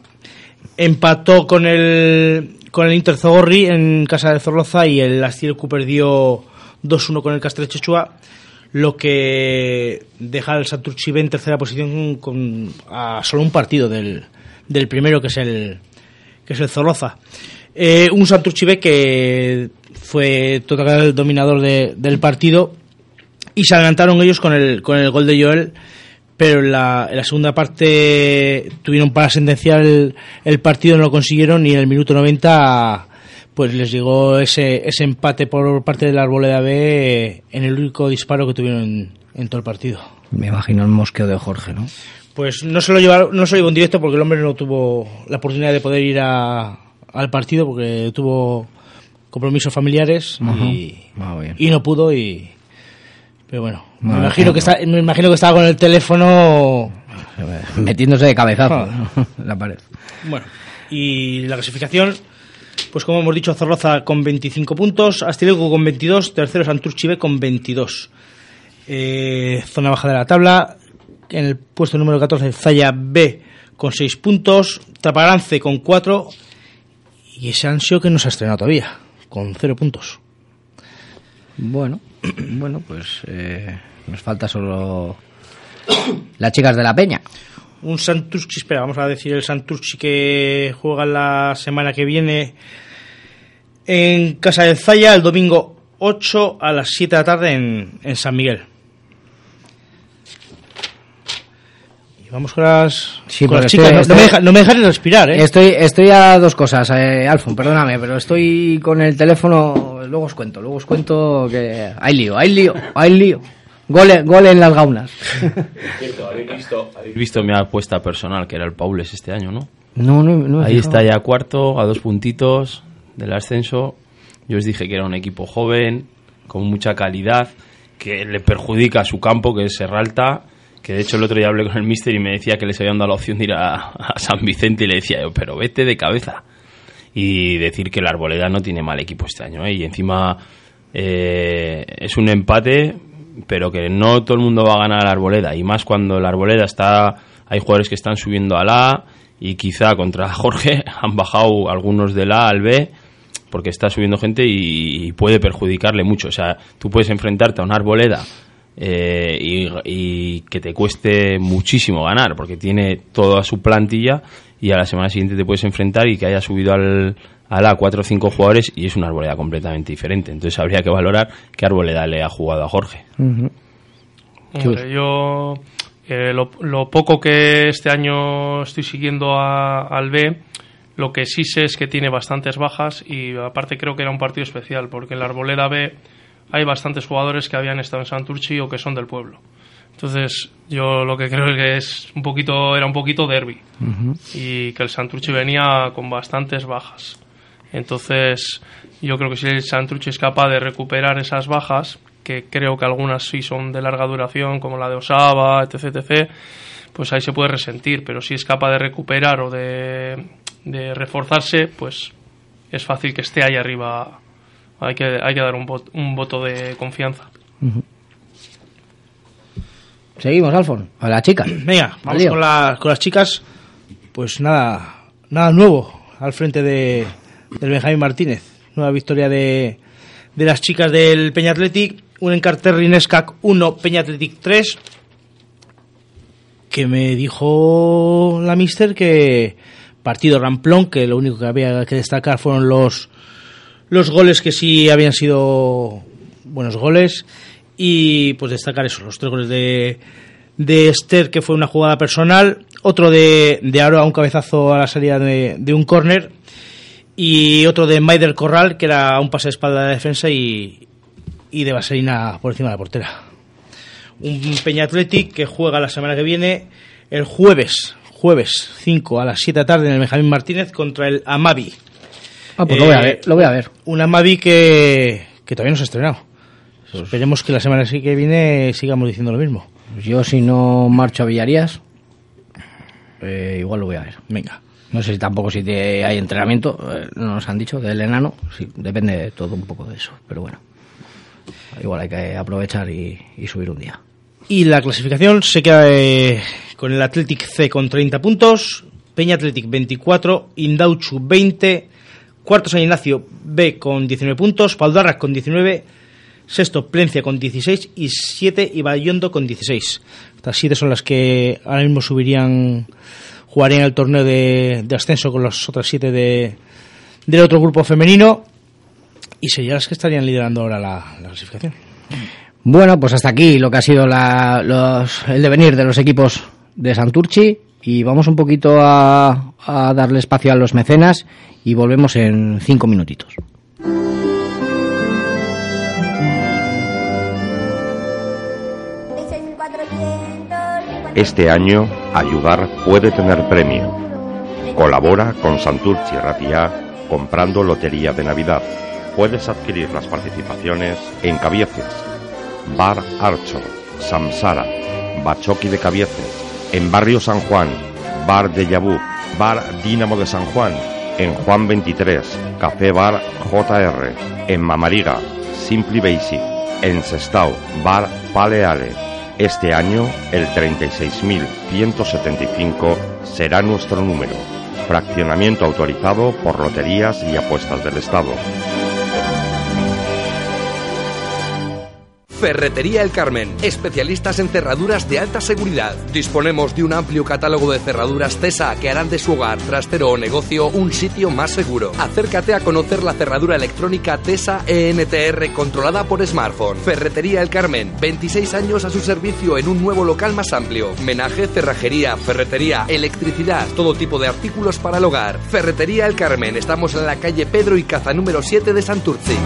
empató con el, con el Inter Zogorri en casa de Zorroza y el Astielcu perdió 2-1 con el Castel Chechua, lo que deja al Santurchi en tercera posición con a solo un partido del, del primero que es el que es el Zorroza. Eh, un Santurchi B que fue total dominador de- del partido y se adelantaron ellos con el, con el gol de Joel, pero en la, en la segunda parte tuvieron para sentenciar el, el partido, no lo consiguieron y en el minuto 90 pues les llegó ese, ese empate por parte de la Arboleda B en el único disparo que tuvieron en, en todo el partido. Me imagino el mosqueo de Jorge, ¿no? Pues no se lo llevaron, no se lo llevó en directo porque el hombre no tuvo la oportunidad de poder ir a- al partido porque tuvo compromisos familiares y, Ah, y no pudo y pero bueno, me imagino que está, me imagino que estaba con el teléfono Metiéndose de cabezazo Ah. la pared. Bueno, y la clasificación, pues como hemos dicho, Zorroza con 25 puntos, Astileco con 22, tercero Santurchi B con 22. Eh, zona baja de la tabla, en el puesto número 14 Zaya B con 6 puntos, Traparance con 4 y ese Ansio que no se ha estrenado todavía, con 0 puntos. Bueno, bueno, pues eh, nos falta solo las chicas de la peña. Un Santurchi, espera, vamos a decir el Santurchi que juega la semana que viene en Casa del Zaya el domingo 8 a las 7 de la tarde en, en San Miguel. Y vamos con las, Sí, con las chicas. estoy- no, estoy- no me deja- no me dejan respirar, ¿eh? Estoy, estoy a dos cosas, eh, Alfon, perdóname, pero estoy con el teléfono. Luego os cuento, luego os cuento que hay lío, hay lío, hay lío. Gole, gole en las gaunas. ¿habéis visto, habéis visto mi apuesta personal, que era el Paules este año, ¿no? No, no, no. Ahí está ya cuarto, a dos puntitos del ascenso. Yo os dije que era un equipo joven, con mucha calidad, que le perjudica a su campo, que es Serralta. Que de hecho el otro día hablé con el mister y me decía que les habían dado la opción de ir a, a San Vicente y le decía yo, pero vete de cabeza. Y decir que la Arboleda no tiene mal equipo este año. ¿eh? Y encima eh, es un empate, pero que no todo el mundo va a ganar a la Arboleda. Y más cuando la Arboleda está. Hay jugadores que están subiendo al A y quizá contra Jorge han bajado algunos del A al B porque está subiendo gente y, puede perjudicarle mucho. O sea, tú puedes enfrentarte a una Arboleda eh, y, y que te cueste muchísimo ganar porque tiene toda su plantilla y a la semana siguiente te puedes enfrentar y que haya subido al, A cuatro o cinco jugadores y es una arboleda completamente diferente. Entonces habría que valorar qué arboleda le ha jugado a Jorge. Hombre, yo eh, lo, lo poco que este año estoy siguiendo a- al B, lo que sí sé es que tiene bastantes bajas y aparte creo que era un partido especial porque en la Arboleda B hay bastantes jugadores que habían estado en Santurchi o que son del pueblo. Entonces yo lo que creo es que es un poquito era un poquito derby y que el Santurchi venía con bastantes bajas. Entonces, yo creo que si el Santurchi es capaz de recuperar esas bajas, que creo que algunas sí son de larga duración, como la de Osaba, etc., etc., pues ahí se puede resentir. Pero si es capaz de recuperar o de, de reforzarse, pues es fácil que esté ahí arriba. Hay que, hay que dar un, vot- un voto de confianza. Seguimos, Alfon. A la chica. Venga, vamos con, la- con las chicas. Pues nada, nada nuevo al frente de, del Benjamín Martínez. Nueva victoria de, de las chicas del Peña Athletic. Un encarter Rinescac 1, Peña Athletic 3. Que me dijo la mister que partido ramplón, que lo único que había que destacar fueron los, los goles que sí habían sido buenos goles y pues destacar eso, los tres goles de, de Esther que fue una jugada personal, otro de, de Aro a un cabezazo a la salida de, de un córner y otro de Maider Corral que era un pase de espalda de defensa y, y de Vaselina por encima de la portera. Un Peña Athletic que juega la semana que viene el jueves, jueves 5 a las 7 de la tarde en el Benjamín Martínez contra el Amavi. Ah, pues lo voy a Eh, ver, lo voy a ver. Un Amavi que, que todavía no se ha estrenado. Esperemos que la semana que viene sigamos diciendo lo mismo. Pues yo si no marcho a Villarías, eh, igual lo voy a ver. Venga. No sé si tampoco si te- hay entrenamiento, eh, no nos han dicho, del enano, sí, depende de todo un poco de eso, pero bueno. Igual hay que aprovechar y, y subir un día. Y la clasificación se queda eh, con el Athletic C con 30 puntos, Peña Athletic 24, Indauchu 20, cuarto San Ignacio B con 19 puntos, Paldarras con 19, sexto Plencia con 16 y 7 Ibayondo con 16. Estas 7 son las que ahora mismo subirían, jugarían el torneo de, ascenso con las otras 7 de, del otro grupo femenino y serían las que estarían liderando ahora la, la clasificación. Bueno, pues hasta aquí lo que ha sido la- los- el devenir de los equipos de Santurchi y vamos un poquito a, a darle espacio a los mecenas y volvemos en cinco minutitos. Este año, ayudar puede tener premio. Colabora con Santurci Ratia comprando Lotería de Navidad. Puedes adquirir las participaciones en Cabieces, Bar Archo, Samsara, Bachoqui de Cabieces, en Barrio San Juan, Bar de Yabú, Bar Dínamo de San Juan, en Juan 23, Café Bar JR, en Mamariga, Simply Basic, en Sestao, Bar Paleale. Este año, el 36.175 será nuestro número. Fraccionamiento autorizado por Loterías y Apuestas del Estado. Ferretería El Carmen, especialistas en cerraduras de alta seguridad. Disponemos de un amplio catálogo de cerraduras CESA que harán de su hogar, trastero o negocio un sitio más seguro. Acércate a conocer la cerradura electrónica TESA ENTR controlada por smartphone. Ferretería El Carmen, 26 años a su servicio en un nuevo local más amplio. Menaje, cerrajería, ferretería, electricidad, todo tipo de artículos para el hogar. Ferretería El Carmen, estamos en la calle Pedro y Caza número 7 de Santurci.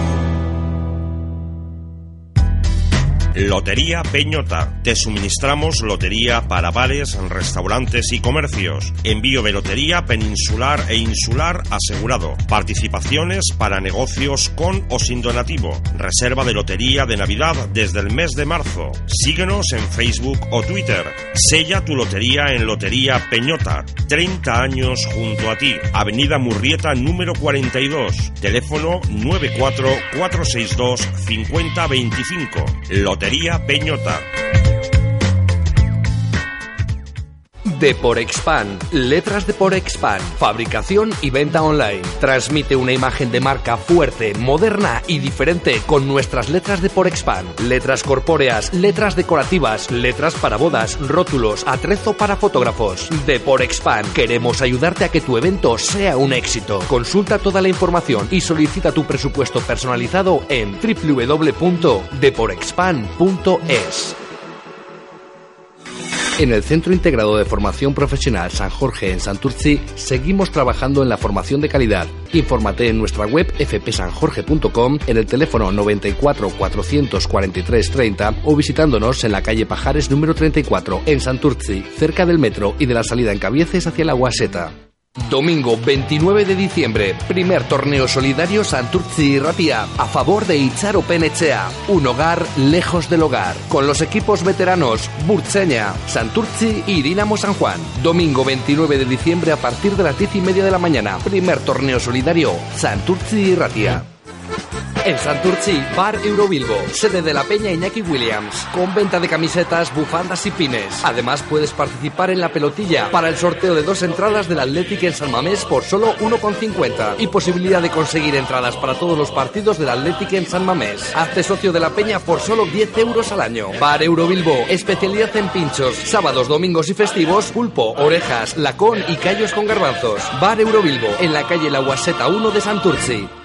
Lotería Peñota. Te suministramos lotería para bares, restaurantes y comercios. Envío de lotería peninsular e insular asegurado. Participaciones para negocios con o sin donativo. Reserva de lotería de Navidad desde el mes de marzo. Síguenos en Facebook o Twitter. Sella tu lotería en Lotería Peñota. 30 años junto a ti. Avenida Murrieta número 42. Teléfono 94462 5025. Lotería Peñota. De Porexpan, letras de Porexpan, fabricación y venta online. Transmite una imagen de marca fuerte, moderna y diferente con nuestras letras de Porexpan. Letras corpóreas, letras decorativas, letras para bodas, rótulos, atrezo para fotógrafos. De Porexpan, queremos ayudarte a que tu evento sea un éxito. Consulta toda la información y solicita tu presupuesto personalizado en www.deporexpan.es. En el Centro Integrado de Formación Profesional San Jorge en Santurci seguimos trabajando en la formación de calidad. Infórmate en nuestra web fpsanjorge.com, en el teléfono 94 443 30 o visitándonos en la calle Pajares número 34 en Santurci, cerca del metro y de la salida en Cabieces hacia la Guaseta. Domingo 29 de diciembre, primer torneo solidario Santurci y Ratia a favor de Icharo Penechea, un hogar lejos del hogar, con los equipos veteranos Burtseña, Santurci y Dinamo San Juan. Domingo 29 de diciembre a partir de las 10 y media de la mañana, primer torneo solidario Santurci y Ratia. En Santurci, Bar Eurobilbo, sede de la Peña Iñaki Williams, con venta de camisetas, bufandas y pines. Además, puedes participar en la pelotilla para el sorteo de dos entradas del Athletic en San Mamés por solo 1,50 y posibilidad de conseguir entradas para todos los partidos del Athletic en San Mamés. Hazte socio de la Peña por solo 10 euros al año. Bar Eurobilbo, especialidad en pinchos, sábados, domingos y festivos, pulpo, orejas, lacón y callos con garbanzos. Bar Eurobilbo, en la calle La Guaseta 1 de Santurci.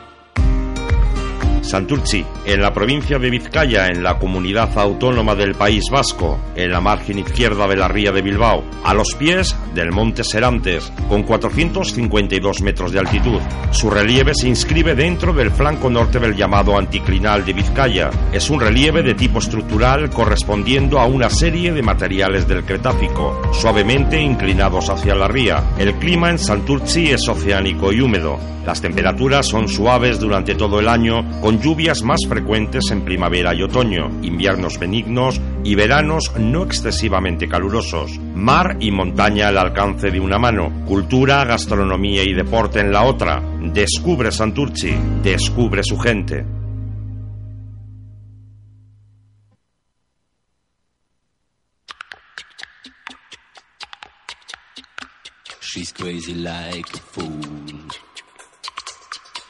Santurci, en la provincia de Vizcaya, en la comunidad autónoma del País Vasco, en la margen izquierda de la ría de Bilbao, a los pies del Monte Serantes, con 452 metros de altitud. Su relieve se inscribe dentro del flanco norte del llamado anticlinal de Vizcaya. Es un relieve de tipo estructural correspondiendo a una serie de materiales del Cretácico, suavemente inclinados hacia la ría. El clima en Santurci es oceánico y húmedo. Las temperaturas son suaves durante todo el año, con lluvias más frecuentes en primavera y otoño, inviernos benignos y veranos no excesivamente calurosos. Mar y montaña al alcance de una mano, cultura, gastronomía y deporte en la otra. Descubre Santurchi, descubre su gente.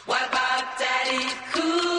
What about Daddy Cool?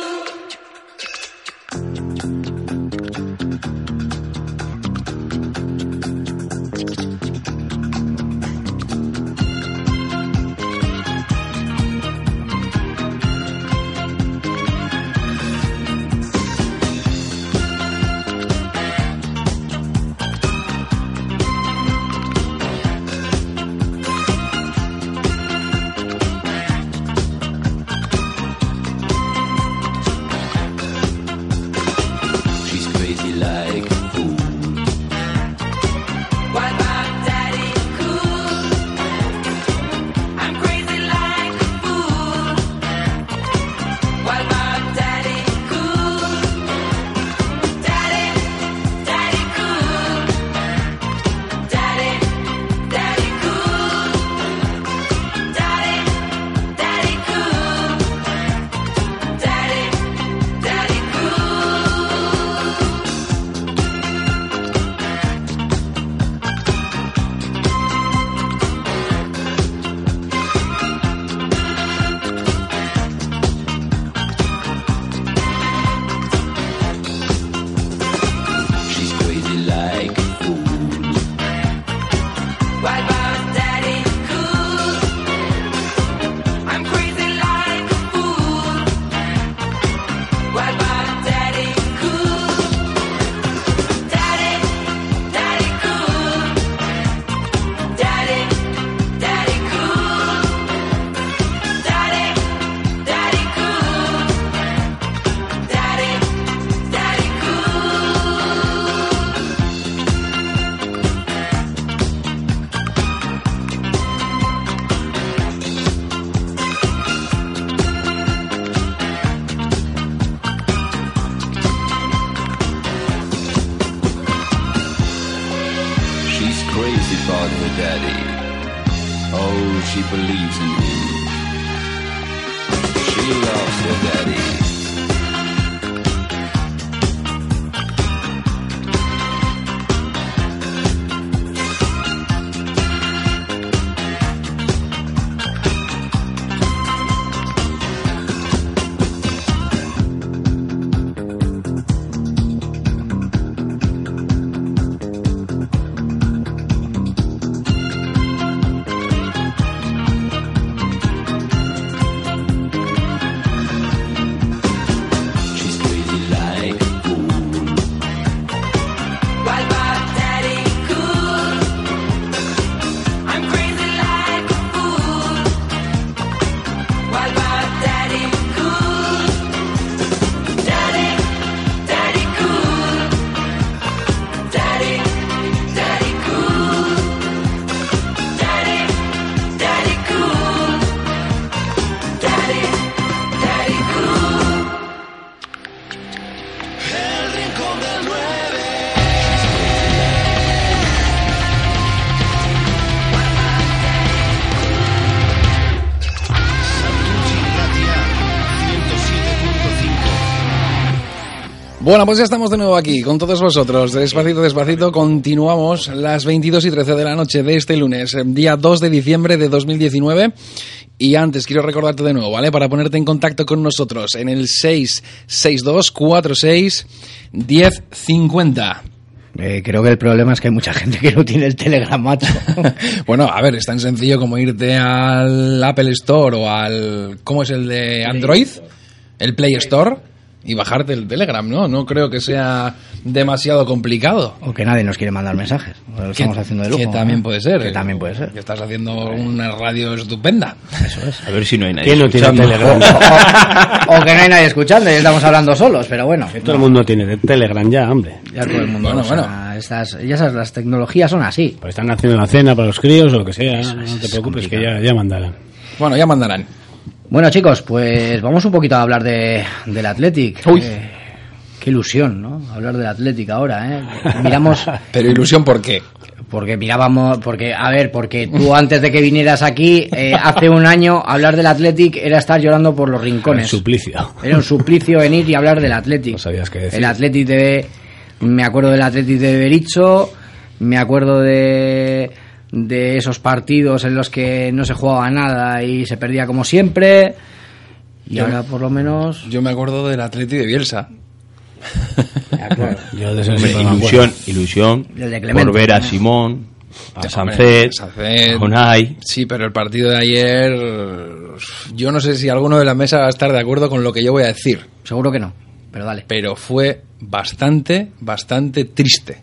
About her daddy. Oh, she believes in him. She loves her daddy. Bueno, pues ya estamos de nuevo aquí con todos vosotros. Despacito, despacito, continuamos las 22 y 13 de la noche de este lunes, eh, día 2 de diciembre de 2019. Y antes quiero recordarte de nuevo, ¿vale? Para ponerte en contacto con nosotros en el 662 46 1050. Eh, creo que el problema es que hay mucha gente que no tiene el Telegram, macho. Bueno, a ver, es tan sencillo como irte al Apple Store o al... ¿Cómo es el de Android? El Play Store y bajarte el Telegram, ¿no? No creo que sea demasiado complicado. O que nadie nos quiere mandar mensajes. Lo estamos Que- haciendo de lujo. Que también ¿no? puede ser. Que también puede ser. Que estás haciendo una radio estupenda. Eso es. A ver si no hay nadie ¿Quién no tiene escuchando. Telegram? O que no hay nadie escuchando y estamos hablando solos, pero bueno. Todo el mundo tiene de Telegram ya, hombre. Ya todo el mundo. Bueno, o sea, bueno. Estas, ya sabes, las tecnologías son así. Pues están haciendo la cena para los críos o lo que sea. Eso no es, te es preocupes, que complicado. ya, ya mandarán. Bueno, ya mandarán. Bueno, chicos, pues vamos un poquito a hablar de, del Athletic. Uy. Eh, qué ilusión, ¿no? Hablar del Athletic ahora, ¿eh? Miramos... Pero ilusión, ¿por qué? Porque mirábamos, porque, a ver, porque tú antes de que vinieras aquí, eh, hace un año, hablar del Athletic era estar llorando por los rincones. El suplicio. Era un suplicio venir y hablar del Athletic. No sabías qué decir. El Athletic de... Me acuerdo del Athletic de Bericho, me acuerdo de de esos partidos en los que no se jugaba nada y se perdía como siempre. Y Yo- ahora por lo menos... Yo me acuerdo del Atleti de Bielsa. Yo de Hombre, ilusión, acuerdo. ilusión El de Clemente, por ver a ¿no? Simón, a Sancet, a Unai. Sí, pero el partido de ayer, yo no sé si alguno de la mesa va a estar de acuerdo con lo que yo voy a decir, Seguro que no, pero dale. pero fue bastante, bastante triste.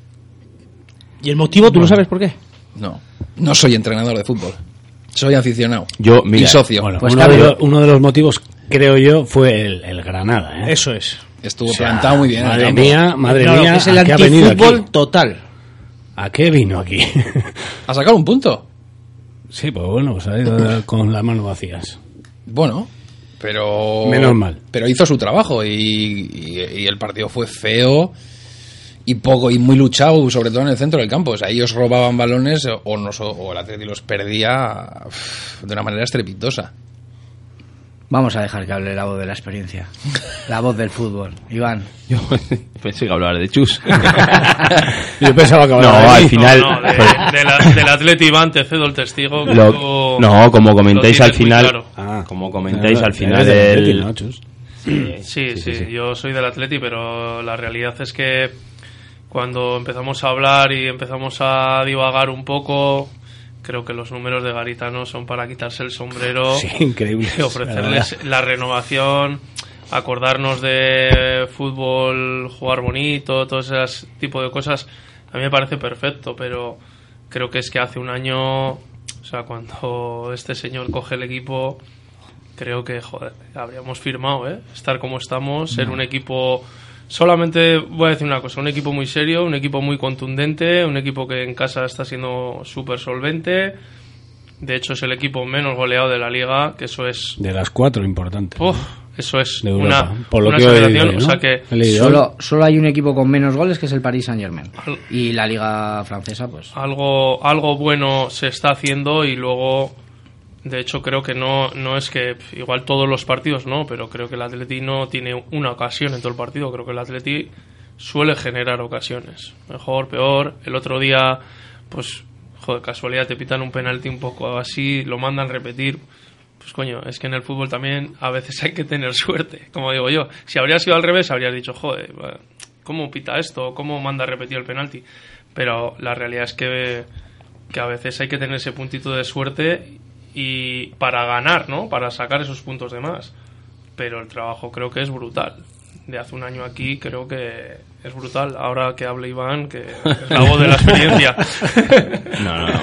¿Y el motivo tú lo sabes por qué? No, no soy entrenador de fútbol, soy aficionado Yo, y mira, socio. Bueno, Pues uno, de los, uno de los motivos, creo yo, fue el, el Granada. ¿eh? Eso es. Estuvo O sea, plantado muy bien. en el Madre mía, madre No, mía, es el ¿a qué ha venido antifútbol total. ¿A qué vino aquí? A sacar un punto. sí, pues bueno, pues ha ido con las manos vacías. Bueno, pero. Menos mal. Pero hizo su trabajo y, y- y el partido fue feo y poco y muy luchado, sobre todo en el centro del campo. O sea, ellos robaban balones o, nos, o el Atleti los perdía uf, de una manera estrepitosa. Vamos a dejar que hable la voz de la experiencia. La voz del fútbol. Iván. Yo pensé que hablar de Chus. Yo pensaba que no, hablaba de al final. No, de- pues, de la- del Atleti Iván te cedo el testigo. lo- no, como lo comentáis al final. claro. Ah, como comentáis al final del Atleti, del. ¿no, Chus? Sí, sí, yo soy del Atleti, pero la realidad es que cuando empezamos a hablar y empezamos a divagar un poco, creo que los números de Garitano son para quitarse el sombrero Sí, increíble. y ofrecerles la renovación, acordarnos de fútbol, jugar bonito, todo ese tipo de cosas. A mí me parece perfecto, pero creo que es que hace un año, o sea, cuando este señor coge el equipo, creo que, joder, habríamos firmado, ¿eh? Estar como estamos, ser un equipo... Solamente voy a decir una cosa, un equipo muy serio, un equipo muy contundente, un equipo que en casa está siendo súper solvente. De hecho, es el equipo menos goleado de la liga, que eso es... De las cuatro, importante. uf, eso es De Europa, una, por lo una que leído, o sea ¿no? que... He leído. Solo, solo hay un equipo con menos goles que es el Paris Saint Germain. Y la liga francesa, pues... algo, algo bueno se está haciendo y luego, de hecho, creo que no, no es que igual todos los partidos no, pero creo que el Atleti no tiene una ocasión en todo el partido. Creo que el Atleti suele generar ocasiones. Mejor, peor. El otro día, pues, joder, casualidad, te pitan un penalti un poco así, lo mandan repetir. Pues coño, es que en el fútbol también a veces hay que tener suerte, como digo yo. Si habría sido al revés, habrías dicho, joder, ¿cómo pita esto? ¿Cómo manda a repetir el penalti? Pero la realidad es que, que a veces hay que tener ese puntito de suerte y para ganar, ¿no? Para sacar esos puntos de más. Pero el trabajo creo que es brutal. De hace un año aquí creo que es brutal. Ahora que hable Iván, que es la voz de la experiencia. No, no, no.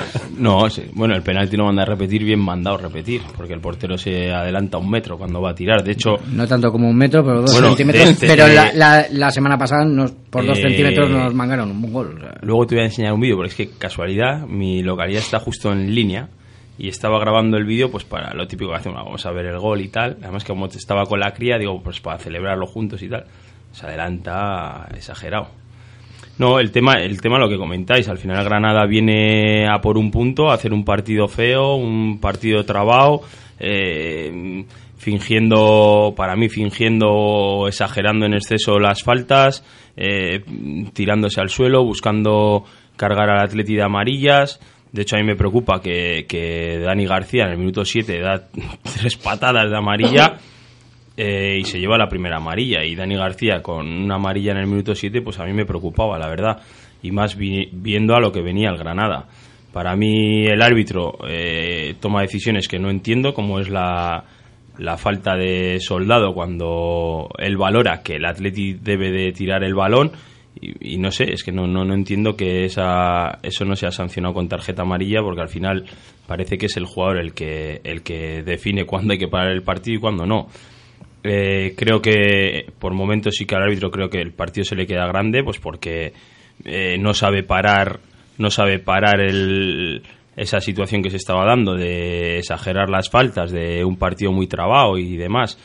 No, sí. bueno, el penalti lo manda a repetir, bien mandado repetir, porque el portero se adelanta un metro cuando va a tirar. De hecho, No tanto como un metro, pero dos Bueno, centímetros. este, pero eh, la, la- la semana pasada nos, por dos eh, centímetros nos mangaron un gol. o sea. Luego te voy a enseñar un vídeo, porque es que casualidad, mi localidad está justo en línea y estaba grabando el vídeo pues para lo típico que hacemos, vamos a ver el gol y tal. Además que como estaba con la cría, digo, pues para celebrarlo juntos y tal. Se adelanta exagerado. No, el tema, el tema lo que comentáis, al final Granada viene a por un punto, a hacer un partido feo, un partido trabado, eh, fingiendo, para mí fingiendo, exagerando en exceso las faltas, eh, tirándose al suelo, buscando cargar al Atleti de amarillas. De hecho, a mí me preocupa que, que Dani García en el minuto 7 da tres patadas de amarilla eh, y se lleva la primera amarilla. Y Dani García con una amarilla en el minuto 7, pues a mí me preocupaba, la verdad. Y más vi- viendo a lo que venía el Granada. Para mí el árbitro eh, toma decisiones que no entiendo, como es la, la falta de soldado cuando él valora que el Atleti debe de tirar el balón. Y, y no sé, es que no, no, no entiendo que esa, eso no sea sancionado con tarjeta amarilla, porque al final parece que es el jugador el que, el que define cuándo hay que parar el partido y cuándo no. Eh, creo que por momentos sí que al árbitro creo que el partido se le queda grande, pues porque eh, no sabe parar, no sabe parar el, esa situación que se estaba dando de exagerar las faltas de un partido muy trabado y demás.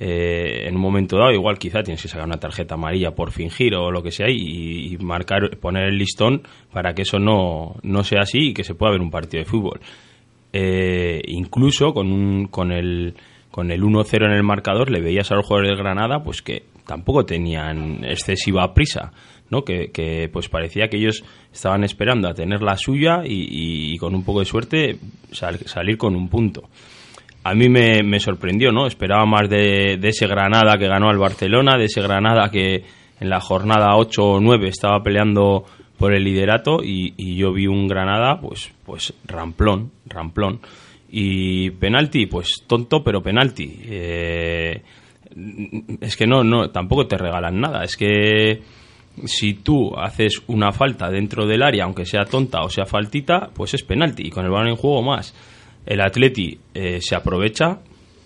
Eh, en un momento dado, igual quizá tienes que sacar una tarjeta amarilla por fingir o lo que sea y, marcar, poner el listón para que eso no, no sea así y que se pueda ver un partido de fútbol. Eh, incluso con, un, con el con el 1-0 en el marcador le veías a los jugadores del Granada pues que tampoco tenían excesiva prisa, ¿no? Que, que, pues parecía que ellos estaban esperando a tener la suya y, y con un poco de suerte sal- salir con un punto. A mí me, sorprendió, ¿no? Esperaba más de, ese Granada que ganó al Barcelona, de ese Granada que en la jornada 8 o 9 estaba peleando por el liderato y, y yo vi un Granada, pues, pues ramplón, ramplón. Y penalti, pues tonto, pero penalti. Eh, es que no, no, tampoco te regalan nada. Es que si tú haces una falta dentro del área, aunque sea tonta o sea faltita, pues es penalti. Y con el balón en juego más. El Atleti eh, se aprovecha,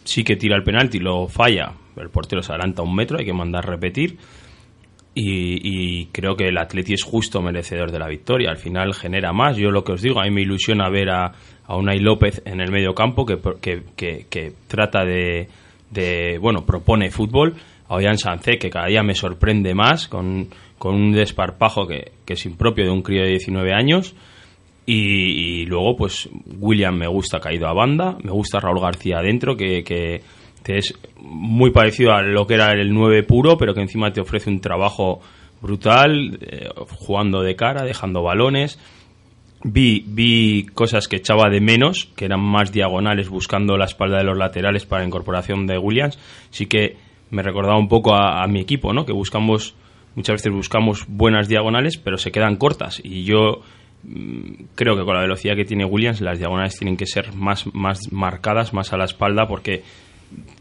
sí que tira el penalti, lo falla, el portero se adelanta un metro, hay que mandar repetir. Y, creo que el Atleti es justo merecedor de la victoria. Al final genera más. Yo lo que os digo, a mí me ilusiona ver a, a Unai López en el medio campo que- que trata de, de, bueno, propone fútbol. A Ollán Sancé, que cada día me sorprende más, con, con un desparpajo que, que es impropio de un crío de 19 años. Y, y luego, pues, William me gusta caído a banda, me gusta Raúl García adentro, que, que, es muy parecido a lo que era el 9 puro, pero que encima te ofrece un trabajo brutal, eh, jugando de cara, dejando balones. Vi, vi cosas que echaba de menos, que eran más diagonales, buscando la espalda de los laterales para incorporación de Williams. Sí que me recordaba un poco a, mi equipo, ¿no? Que buscamos, muchas veces buscamos buenas diagonales, pero se quedan cortas. Y yo creo que con la velocidad que tiene Williams, las diagonales tienen que ser más, más marcadas, más a la espalda, porque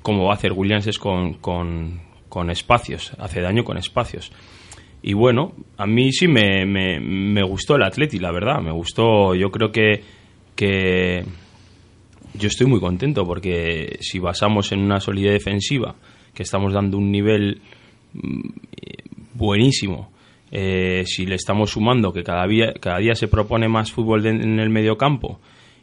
como va a hacer Williams es con, con, con espacios, hace daño con espacios. Y bueno, a mí sí me, me, me gustó el Atleti, la verdad, me gustó, yo creo que, que yo estoy muy contento porque si basamos en una solidez defensiva, que estamos dando un nivel mm, buenísimo, eh, si le estamos sumando que cada día, cada día se propone más fútbol en el medio campo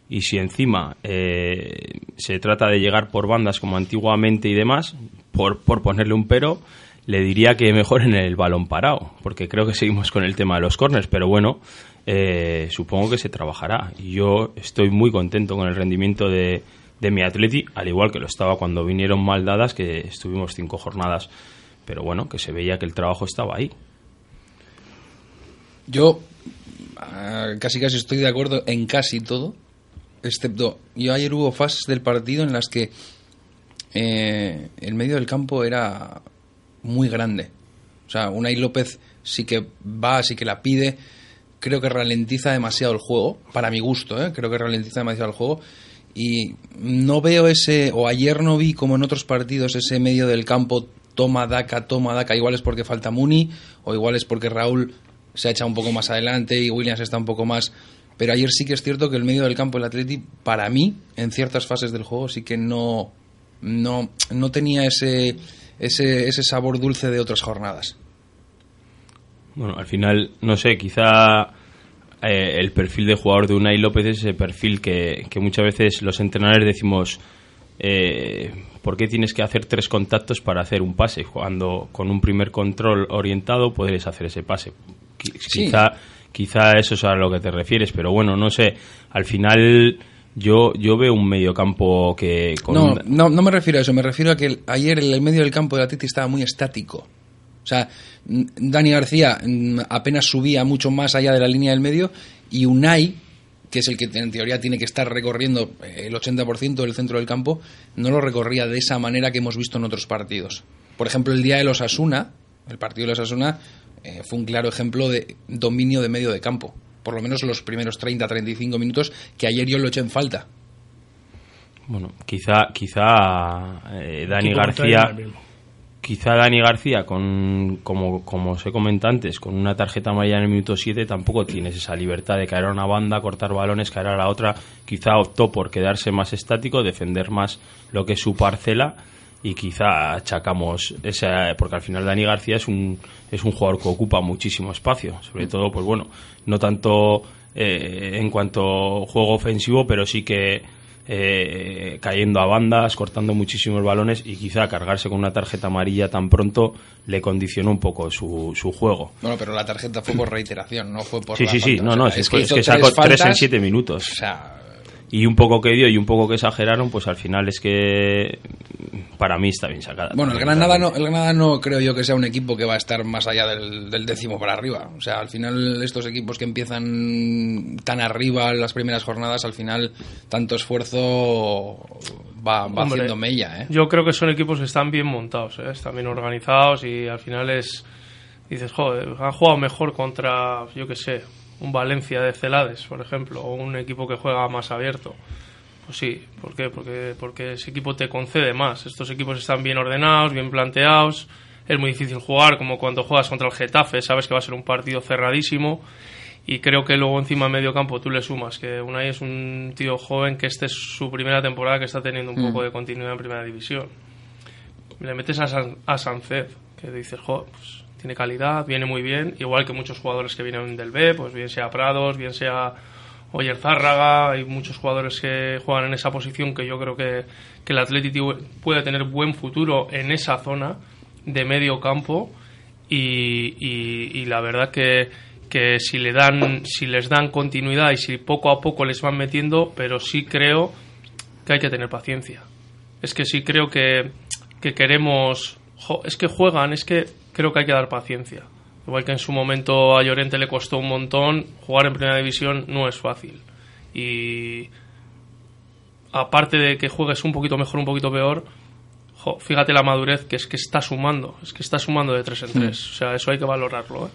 y si encima eh, se trata de llegar por bandas como antiguamente y demás, por, por ponerle un pero, le diría que mejor en el balón parado, porque creo que seguimos con el tema de los corners, pero bueno, eh, supongo que se trabajará. Yo estoy muy contento con el rendimiento de, de mi Atleti, al igual que lo estaba cuando vinieron mal dadas, que estuvimos cinco jornadas, pero bueno, que se veía que el trabajo estaba ahí. Yo ah, casi casi estoy de acuerdo en casi todo, excepto yo ayer hubo fases del partido en las que eh, el medio del campo era muy grande. O sea, Unai López sí que va, sí que la pide. Creo que ralentiza demasiado el juego, para mi gusto, ¿eh? creo que ralentiza demasiado el juego. Y no veo ese, o ayer no vi como en otros partidos, ese medio del campo toma daca, toma daca. Igual es porque falta Muni, o igual es porque Raúl se ha echado un poco más adelante y Williams está un poco más. Pero ayer sí que es cierto que el medio del campo del Atleti, para mí, en ciertas fases del juego, sí que no, no, no tenía ese, ese, ese sabor dulce de otras jornadas. Bueno, al final, no sé, quizá eh, el perfil de jugador de Unai López es ese perfil que, que muchas veces los entrenadores decimos, eh, ¿por qué tienes que hacer tres contactos para hacer un pase? Cuando con un primer control orientado puedes hacer ese pase. Sí. Quizá, quizá eso es a lo que te refieres, pero bueno, no sé, al final yo, yo veo un mediocampo que... Con No, un- no, no me refiero a eso, me refiero a que el- ayer el, el medio del campo del Atleti estaba muy estático. O sea, Dani García apenas subía mucho más allá de la línea del medio y Unai, que es el que en teoría tiene que estar recorriendo eh, el 80% del centro del campo, no lo recorría de esa manera que hemos visto en otros partidos. Por ejemplo, el día de los Asuna, el partido de los Asuna, eh, fue un claro ejemplo de dominio de medio de campo. Por lo menos los primeros 30-35 minutos, que ayer yo lo eché en falta. Bueno, quizá, quizá eh, Dani García. Quizá Dani García, con, como, como os he comentado antes, con una tarjeta amarilla en el minuto 7, tampoco tienes esa libertad de caer a una banda, cortar balones, caer a la otra. Quizá optó por quedarse más estático, defender más lo que es su parcela y quizá achacamos esa, porque al final Dani García es un, es un jugador que ocupa muchísimo espacio, sobre todo, pues bueno, no tanto eh, en cuanto juego ofensivo, pero sí que eh, cayendo a bandas, cortando muchísimos balones y quizá cargarse con una tarjeta amarilla tan pronto le condicionó un poco su, su juego. Bueno, pero la tarjeta fue por reiteración, no fue por Sí, la sí, sí, no, no, es, que, es que tres sacó tres en siete minutos. O sea, y un poco que dio y un poco que exageraron, pues al final es que para mí está bien sacada. Bueno, el Granada no, el Granada no creo yo que sea un equipo que va a estar más allá del, del décimo para arriba. O sea, al final estos equipos que empiezan tan arriba en las primeras jornadas, al final tanto esfuerzo va, va Hombre, haciendo mella, ¿eh? Yo creo que son equipos que están bien montados, ¿eh? están bien organizados y al final es. Dices, joder, han jugado mejor contra, yo qué sé, un Valencia de Celades, por ejemplo, o un equipo que juega más abierto. Pues sí, ¿por qué? Porque, porque ese equipo te concede más. Estos equipos están bien ordenados, bien planteados. Es muy difícil jugar, como cuando juegas contra el Getafe, sabes que va a ser un partido cerradísimo. Y creo que luego encima en medio campo tú le sumas que Unai es un tío joven que esta es su primera temporada que está teniendo un Mm. poco de continuidad en primera división. Le metes a, San, a Sancet, que dices, jo, pues, tiene calidad, viene muy bien, igual que muchos jugadores que vienen del B, pues bien sea Prados, bien sea Oyer Zárraga, hay muchos jugadores que juegan en esa posición que yo creo que, que el Athletic puede tener buen futuro en esa zona de medio campo y, y- la verdad que, que si le dan si les dan continuidad y si poco a poco les van metiendo pero sí creo que hay que tener paciencia. Es que sí creo que, que queremos es que juegan es que creo que hay que dar paciencia igual que en su momento a Llorente le costó un montón jugar en primera división no es fácil y aparte de que juegues un poquito mejor un poquito peor jo, fíjate la madurez que es que está sumando es que está sumando de tres en tres o sea eso hay que valorarlo ¿eh?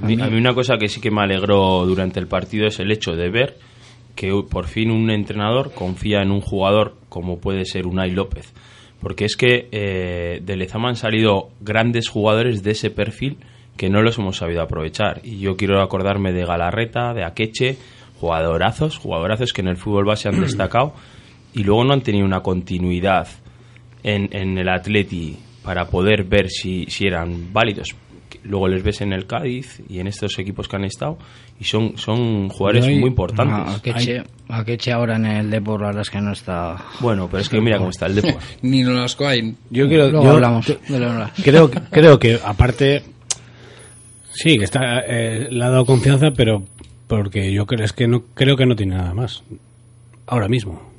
A mí, a mí una cosa que sí que me alegró durante el partido es el hecho de ver que por fin un entrenador confía en un jugador como puede ser Unai López. Porque es que eh, de Lezama han salido grandes jugadores de ese perfil que no los hemos sabido aprovechar. Y yo quiero acordarme de Galarreta, de Akeche, jugadorazos, jugadorazos que en el fútbol base han destacado y luego no han tenido una continuidad en, en el Atleti para poder ver si, si eran válidos. Luego les ves en el Cádiz y en estos equipos que han estado y son, son jugadores hay- muy importantes. Ah, Akeche, Akeche ahora en el Depor, la verdad es que no está. Bueno, pero es que mira cómo está el Depor. Ni los Coain. Yo quiero, Luego yo hablamos de lo- creo, creo que aparte sí que está eh, le ha dado confianza, pero porque yo creo es que no creo que no tiene nada más ahora mismo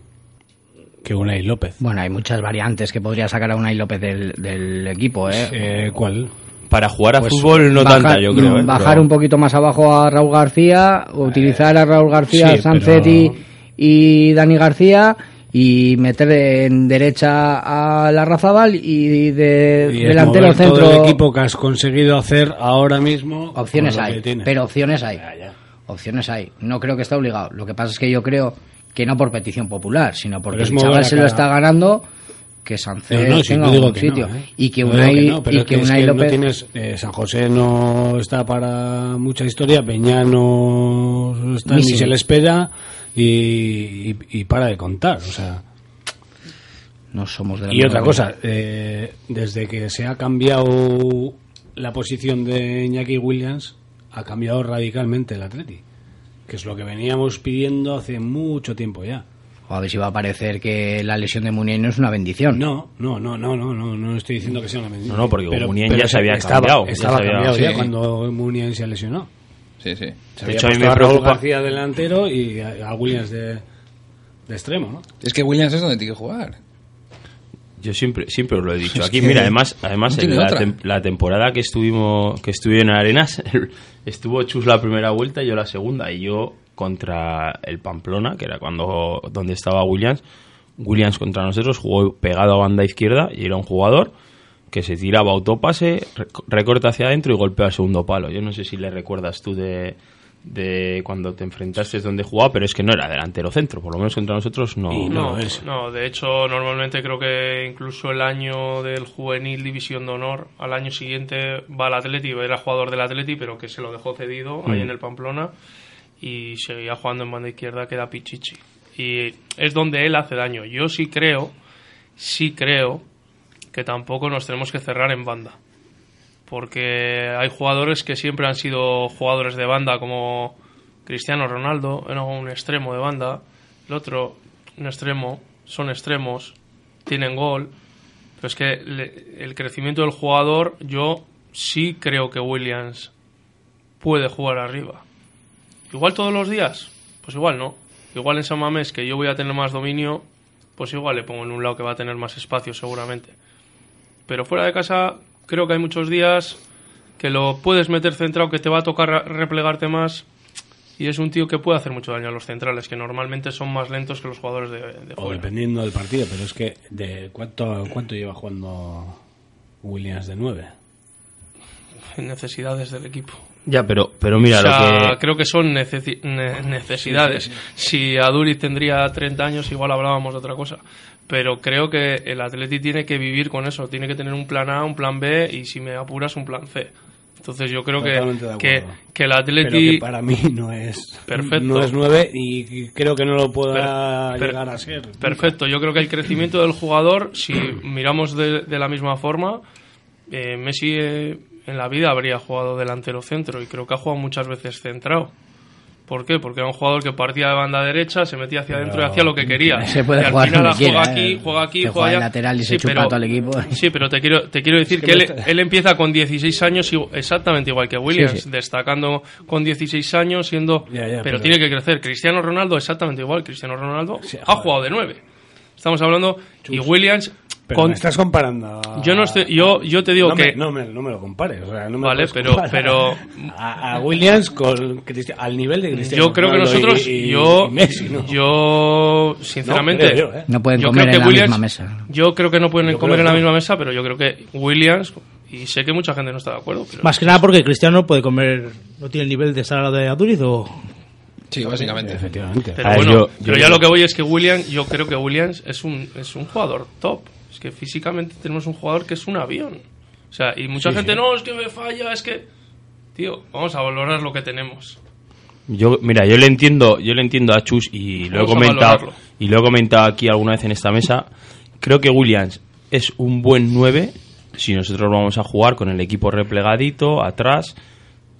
que Unai López. Bueno, hay muchas variantes que podría sacar a Unai López del, del equipo, ¿eh? Eh, ¿Cuál? Para jugar a Pues fútbol no bajar- tanta, yo creo. ¿eh? Bajar Pero- un poquito más abajo a Raúl García, utilizar a Raúl García, sí, Sanzetti pero- y Dani García y meter en derecha a la Razabal y de Y delantero mover centro. todo el equipo que has conseguido hacer ahora mismo. Opciones hay, pero opciones hay. Opciones hay. No creo que está obligado. Lo que pasa es que yo creo que no por petición popular, sino porque el chaval se lo está ganando que Sancet No, no, si tenga no digo un que sitio no, ¿eh? y que Unai, no, pero y es que es Unai que no López tienes, eh, San José no está para mucha historia, Peña no está Ni se le espera y, y- y para de contar, o sea. no somos de la Y otra cosa, eh, desde que se ha cambiado la posición de Iñaki Williams, ha cambiado radicalmente el Atleti, que es lo que veníamos pidiendo hace mucho tiempo ya. O a ver si va a parecer que la lesión de Munier no es una bendición. No, no, no, no, no, no, no estoy diciendo que sea una bendición. No, no, porque Muniain ya se había estaba, cambiado, ya Estaba se había- cambiado ya sí. cuando Muniain se lesionó. Sí, sí. Se De había hecho, a mí me preocupa- García delantero y a, Williams de, de extremo, ¿no? Es que Williams es donde tiene que jugar. Yo siempre, siempre os lo he dicho. Es Aquí, que mira, además, además no tiene en la, otra. tem- la temporada que estuvimos, que estuve en Arenas, estuvo Chus la primera vuelta y yo la segunda. Y yo contra el Pamplona, que era cuando donde estaba Williams, Williams contra nosotros jugó pegado a banda izquierda y era un jugador que se tiraba autopase, rec- recorta hacia adentro y golpea al segundo palo. Yo no sé si le recuerdas tú de, de cuando te enfrentaste donde jugaba, pero es que no era delantero centro, por lo menos contra nosotros no. Y No, No, es. no, de hecho, normalmente creo que incluso el año del juvenil División de Honor, al año siguiente va al Atleti, era jugador del Atleti, pero que se lo dejó cedido ahí Mm. en el Pamplona y seguía jugando en banda izquierda, que era Pichichi. Y es donde él hace daño. Yo sí creo, sí creo que tampoco nos tenemos que cerrar en banda. Porque hay jugadores que siempre han sido jugadores de banda, como Cristiano Ronaldo, era un extremo de banda, el otro un extremo, son extremos, tienen gol. Pero es que el crecimiento del jugador, yo sí creo que Williams puede jugar arriba. Igual todos los días, pues igual no. Igual en San Mamés, que yo voy a tener más dominio, pues igual le pongo en un lado que va a tener más espacio seguramente. Pero fuera de casa, creo que hay muchos días que lo puedes meter centrado, que te va a tocar re- replegarte más. Y es un tío que puede hacer mucho daño a los centrales, que normalmente son más lentos que los jugadores de, de O fuera. dependiendo del partido, pero es que de cuánto cuánto lleva jugando Williams de 9. Necesidades del equipo. Ya, pero, pero mira, O sea, lo que... creo que son necesi- ne- necesidades. Si Aduri tendría 30 años, igual hablábamos de otra cosa. Pero creo que el Atleti tiene que vivir con eso. Tiene que tener un plan A, un plan B y, si me apuras, un plan C. Entonces yo creo que, Totalmente que, que el Pero Atleti... que para mí no es Perfecto. no es 9 y creo que no lo pueda Per- per- llegar a ser. Perfecto, yo creo que el crecimiento del jugador, si miramos de, de la misma forma, eh, Messi eh, en la vida habría jugado delantero centro y creo que ha jugado muchas veces centrado. ¿Por qué? Porque era un jugador que partía de banda derecha, se metía hacia adentro y hacía lo que quería. Se puede y al jugar final juega aquí, eh. juega aquí, juega juega de allá. lateral y se chupa pero- todo el equipo. Sí, pero te quiero, te quiero decir Es que él, empieza con 16 años exactamente igual que Williams, Sí, sí. destacando con 16 años, siendo... Ya, ya, pero, pero- tiene que crecer. Cristiano Ronaldo exactamente igual. Cristiano Ronaldo ha jugado de 9. Estamos hablando... Y Williams... Pero con- me estás comparando. a- Yo no estoy- yo- yo te digo no me- que- no, me, no me lo compares. o sea, no me Vale, pero- pero- A, a Williams con al nivel de Cristiano. Yo creo que nosotros, y- y- yo, y Messi, ¿no? yo, sinceramente, No, creo yo, ¿eh? No pueden yo comer creo que en la Williams- misma mesa. Yo creo que no pueden Yo comer en la misma mesa, pero yo creo que Williams, y sé que mucha gente no está de acuerdo, pero Más que nada porque Cristiano puede comer, no tiene el nivel de estar de Aduriz o... Sí, básicamente. Efectivamente. Pero bueno, yo- pero yo- ya lo que voy es que Williams, yo creo que Williams es un, es un jugador top. Es que físicamente tenemos un jugador que es un avión. O sea, y mucha Sí, gente, sí. no, es que me falla, es que... Tío, vamos a valorar lo que tenemos. Yo, mira, yo le entiendo, yo le entiendo a Chus y lo he Vamos comentado y lo he comentado aquí alguna vez en esta mesa. Creo que Williams es un buen 9 si nosotros vamos a jugar con el equipo replegadito atrás,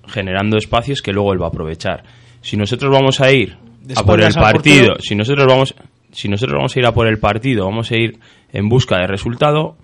generando espacios que luego él va a aprovechar. Si nosotros vamos a ir a por el partido, si nosotros vamos si nosotros vamos a ir a por el partido, vamos a ir en busca de resultado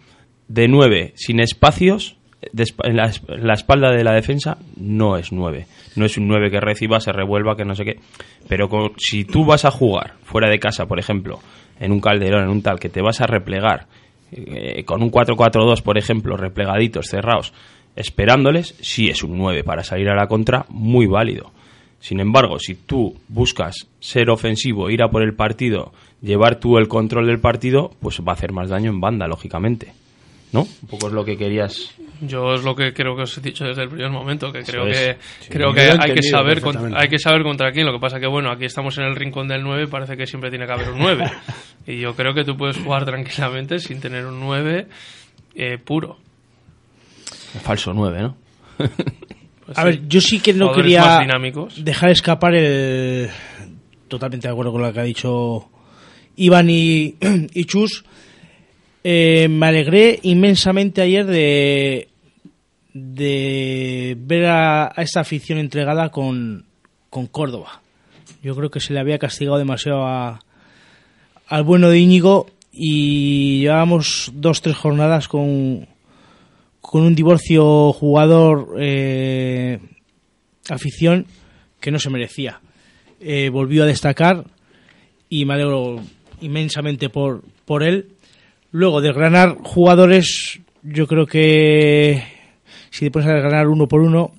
de 9 sin espacios de en la, en la espalda de la defensa no es 9. No es un 9 que reciba, se revuelva, que no sé qué. Pero con- si tú vas a jugar fuera de casa, por ejemplo, en un calderón, en un tal, que te vas a replegar, eh, con un 4-4-2, por ejemplo, replegaditos, cerrados, esperándoles, sí es un 9 para salir a la contra, muy válido. Sin embargo, si tú buscas ser ofensivo, ir a por el partido, llevar tú el control del partido, pues va a hacer más daño en banda, lógicamente. ¿No? Un poco es lo que querías. Yo es lo que creo que os he dicho desde el primer momento, que creo que. Sí, creo que saber contra, hay que saber contra quién. Lo que pasa que bueno, aquí estamos en el rincón del 9 y parece que siempre tiene que haber un 9. y yo creo que tú puedes jugar tranquilamente sin tener un 9 eh, puro. Falso 9, ¿no? A ver, yo sí que no quería dejar escapar el... Totalmente de acuerdo con lo que ha dicho Iván y, y Chus. Eh, me alegré inmensamente ayer de, de ver a, a esta afición entregada con, con Córdoba. Yo creo que se le había castigado demasiado a- al bueno de Íñigo y llevábamos dos, tres jornadas con, con un divorcio jugador eh, afición que no se merecía. Eh, volvió a destacar y me alegro inmensamente por, por él. Luego, desgranar jugadores, yo creo que si te pones a desgranar uno por uno,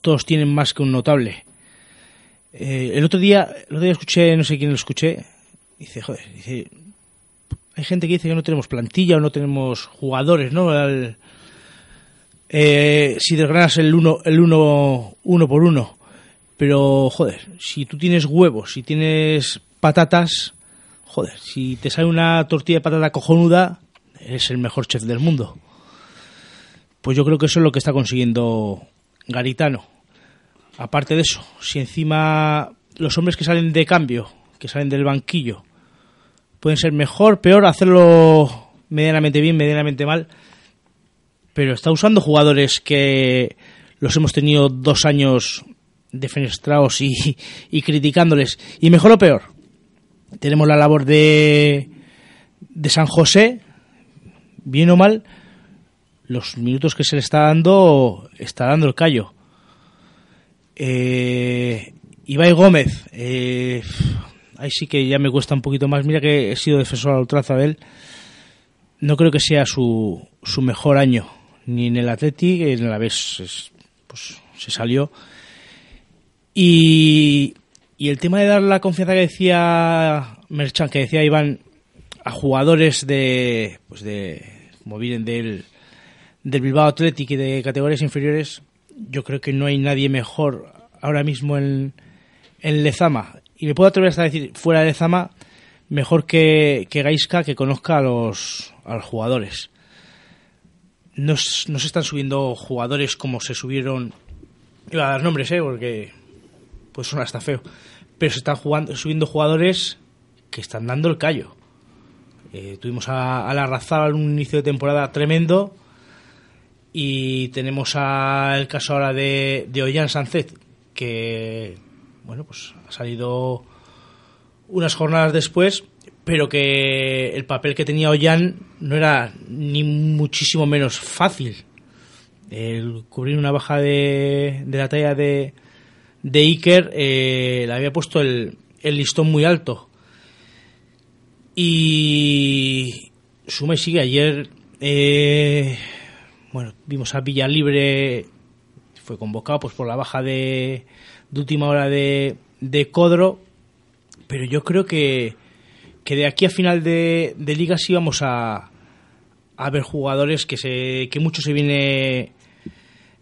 todos tienen más que un notable. Eh, el otro día, el otro día escuché, no sé quién lo escuché, dice, joder, dice, hay gente que dice que no tenemos plantilla o no tenemos jugadores, ¿no? Al- eh, si desgranas el uno, el uno, uno por uno. Pero, joder, si tú tienes huevos, si tienes patatas, joder, si te sale una tortilla de patata cojonuda, eres el mejor chef del mundo. Pues yo creo que eso es lo que está consiguiendo Garitano. Aparte de eso, si encima los hombres que salen de cambio, que salen del banquillo, pueden ser mejor, peor, hacerlo medianamente bien, medianamente mal, pero está usando jugadores que los hemos tenido dos años defenestrados y, criticándoles. Y mejor o peor, tenemos la labor de, de San José, bien o mal, los minutos que se le está dando, está dando el callo. Eh, Ibai Gómez, eh, ahí sí que ya me cuesta un poquito más. Mira que he sido defensor al ultranza de él. No creo que sea su, su mejor año, ni en el Athletic, en el Aves es- pues, se salió. Y, y el tema de dar la confianza que decía Merchan, que decía Iván, a jugadores de, pues de como vienen del, del Bilbao Athletic y de categorías inferiores, yo creo que no hay nadie mejor ahora mismo en, en Lezama. Y me puedo atrever hasta a decir, fuera de Lezama, mejor que, que Gaisca, que conozca a los, a los jugadores. No, no se están subiendo jugadores como se subieron. Iba a dar nombres, ¿eh? Porque pues suena hasta feo. Pero se están jugando, subiendo jugadores que están dando el callo. Eh, tuvimos a, a la Razal un inicio de temporada tremendo. Y tenemos a el caso ahora de, de Ollán Sánchez, que bueno, pues ha salido unas jornadas después, pero que el papel que tenía Ollán no era ni muchísimo menos fácil. El cubrir una baja de, de la talla de, de Iker eh, le había puesto el, el listón muy alto. Y suma y sigue. Ayer, eh, bueno, vimos a Villalibre, fue convocado pues por la baja de, de última hora de, de Codro, pero yo creo que, que de aquí a final de, liga sí vamos a, a ver jugadores que se que mucho se viene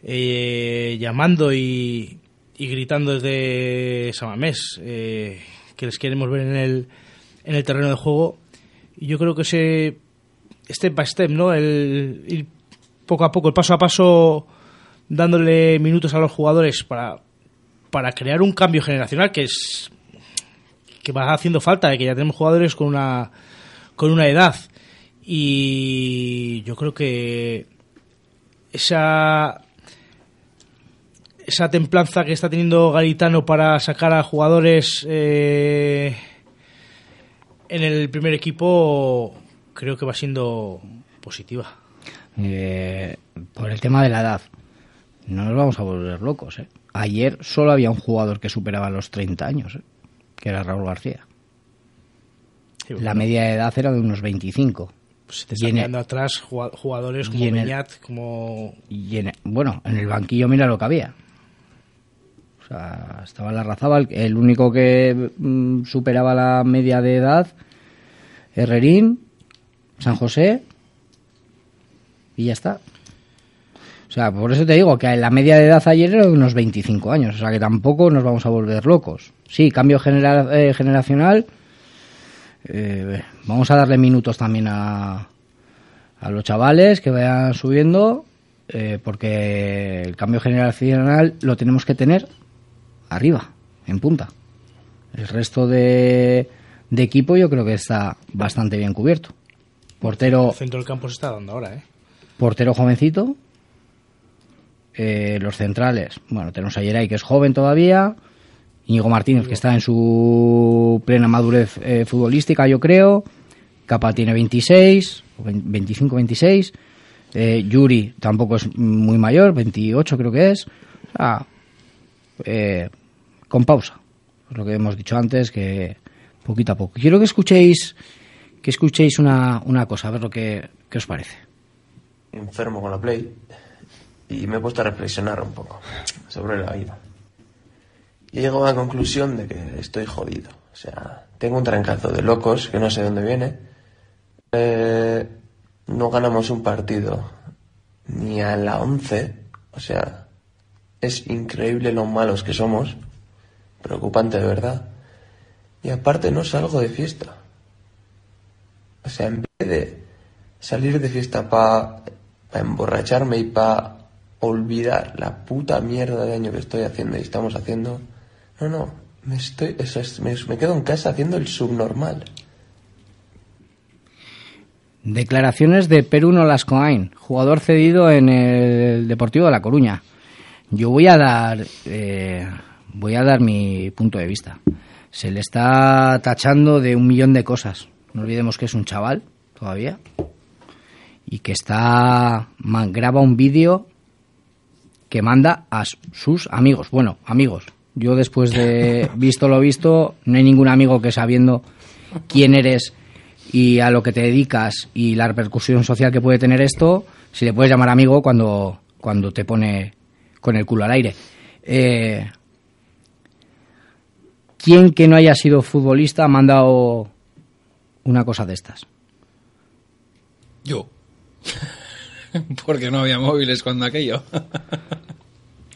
eh, llamando y, y gritando desde Samamés eh, que les queremos ver en el, en el terreno de juego. Y yo creo que ese step by step no el ir poco a poco el paso a paso dándole minutos a los jugadores para para crear un cambio generacional que es va haciendo falta, que ya tenemos jugadores con una con una edad y yo creo que esa esa templanza que está teniendo Garitano para sacar a jugadores eh, en el primer equipo creo que va siendo positiva. Eh, por el tema de la edad, no nos vamos a volver locos. ¿eh? Ayer solo había un jugador que superaba los 30 años, ¿eh? Que era Raúl García. Sí, La media de edad era de unos 25. Pues te están en el- quedando atrás jugadores como el- como y en- bueno, en el banquillo mira lo que había. O sea, estaba la Razábal, el único que mm, superaba la media de edad, Herrerín, San José, y ya está. O sea, por eso te digo que la media de edad ayer era de unos 25 años, o sea que tampoco nos vamos a volver locos. Sí, cambio genera- eh, generacional, eh, vamos a darle minutos también a, a los chavales que vayan subiendo, eh, porque el cambio generacional lo tenemos que tener arriba, en punta. El resto de, de equipo yo creo que está bastante bien cubierto. Portero, el centro del campo se está dando ahora, ¿eh? portero jovencito. Eh, los centrales, bueno, tenemos a Yeray que es joven todavía. Íñigo Martínez que está en su plena madurez eh, futbolística, yo creo. Capa tiene 26, 25-26. Eh, Yuri tampoco es muy mayor, 28 creo que es. O sea, eh, con pausa. Es lo que hemos dicho antes, que poquito a poco. Quiero que escuchéis que escuchéis una, una cosa, a ver lo que, qué os parece. enfermo con la Play y me he puesto a reflexionar un poco sobre la vida. Y he llegado a la conclusión de que estoy jodido. O sea, tengo un trancazo de locos que no sé dónde viene. Eh, no ganamos un partido ni a la 11. O sea, es increíble lo malos que somos. Preocupante de verdad. Y aparte no salgo de fiesta. O sea, en vez de salir de fiesta para emborracharme y para olvidar la puta mierda de año que estoy haciendo y estamos haciendo, no, no, me estoy, me, quedo en casa haciendo el subnormal. Declaraciones de Perú Nolascoain, jugador cedido en el Deportivo de La Coruña. Yo voy a dar, eh, voy a dar mi punto de vista. Se le está tachando de un millón de cosas. No olvidemos que es un chaval todavía y que está graba un vídeo que manda a sus amigos, bueno, amigos, Yo después de visto lo visto, no hay ningún amigo que sabiendo quién eres y a lo que te dedicas y la repercusión social que puede tener esto, si le puedes llamar amigo cuando, cuando te pone con el culo al aire. Eh, ¿Quién que no haya sido futbolista ha mandado una cosa de estas? Yo. Porque no había móviles cuando aquello.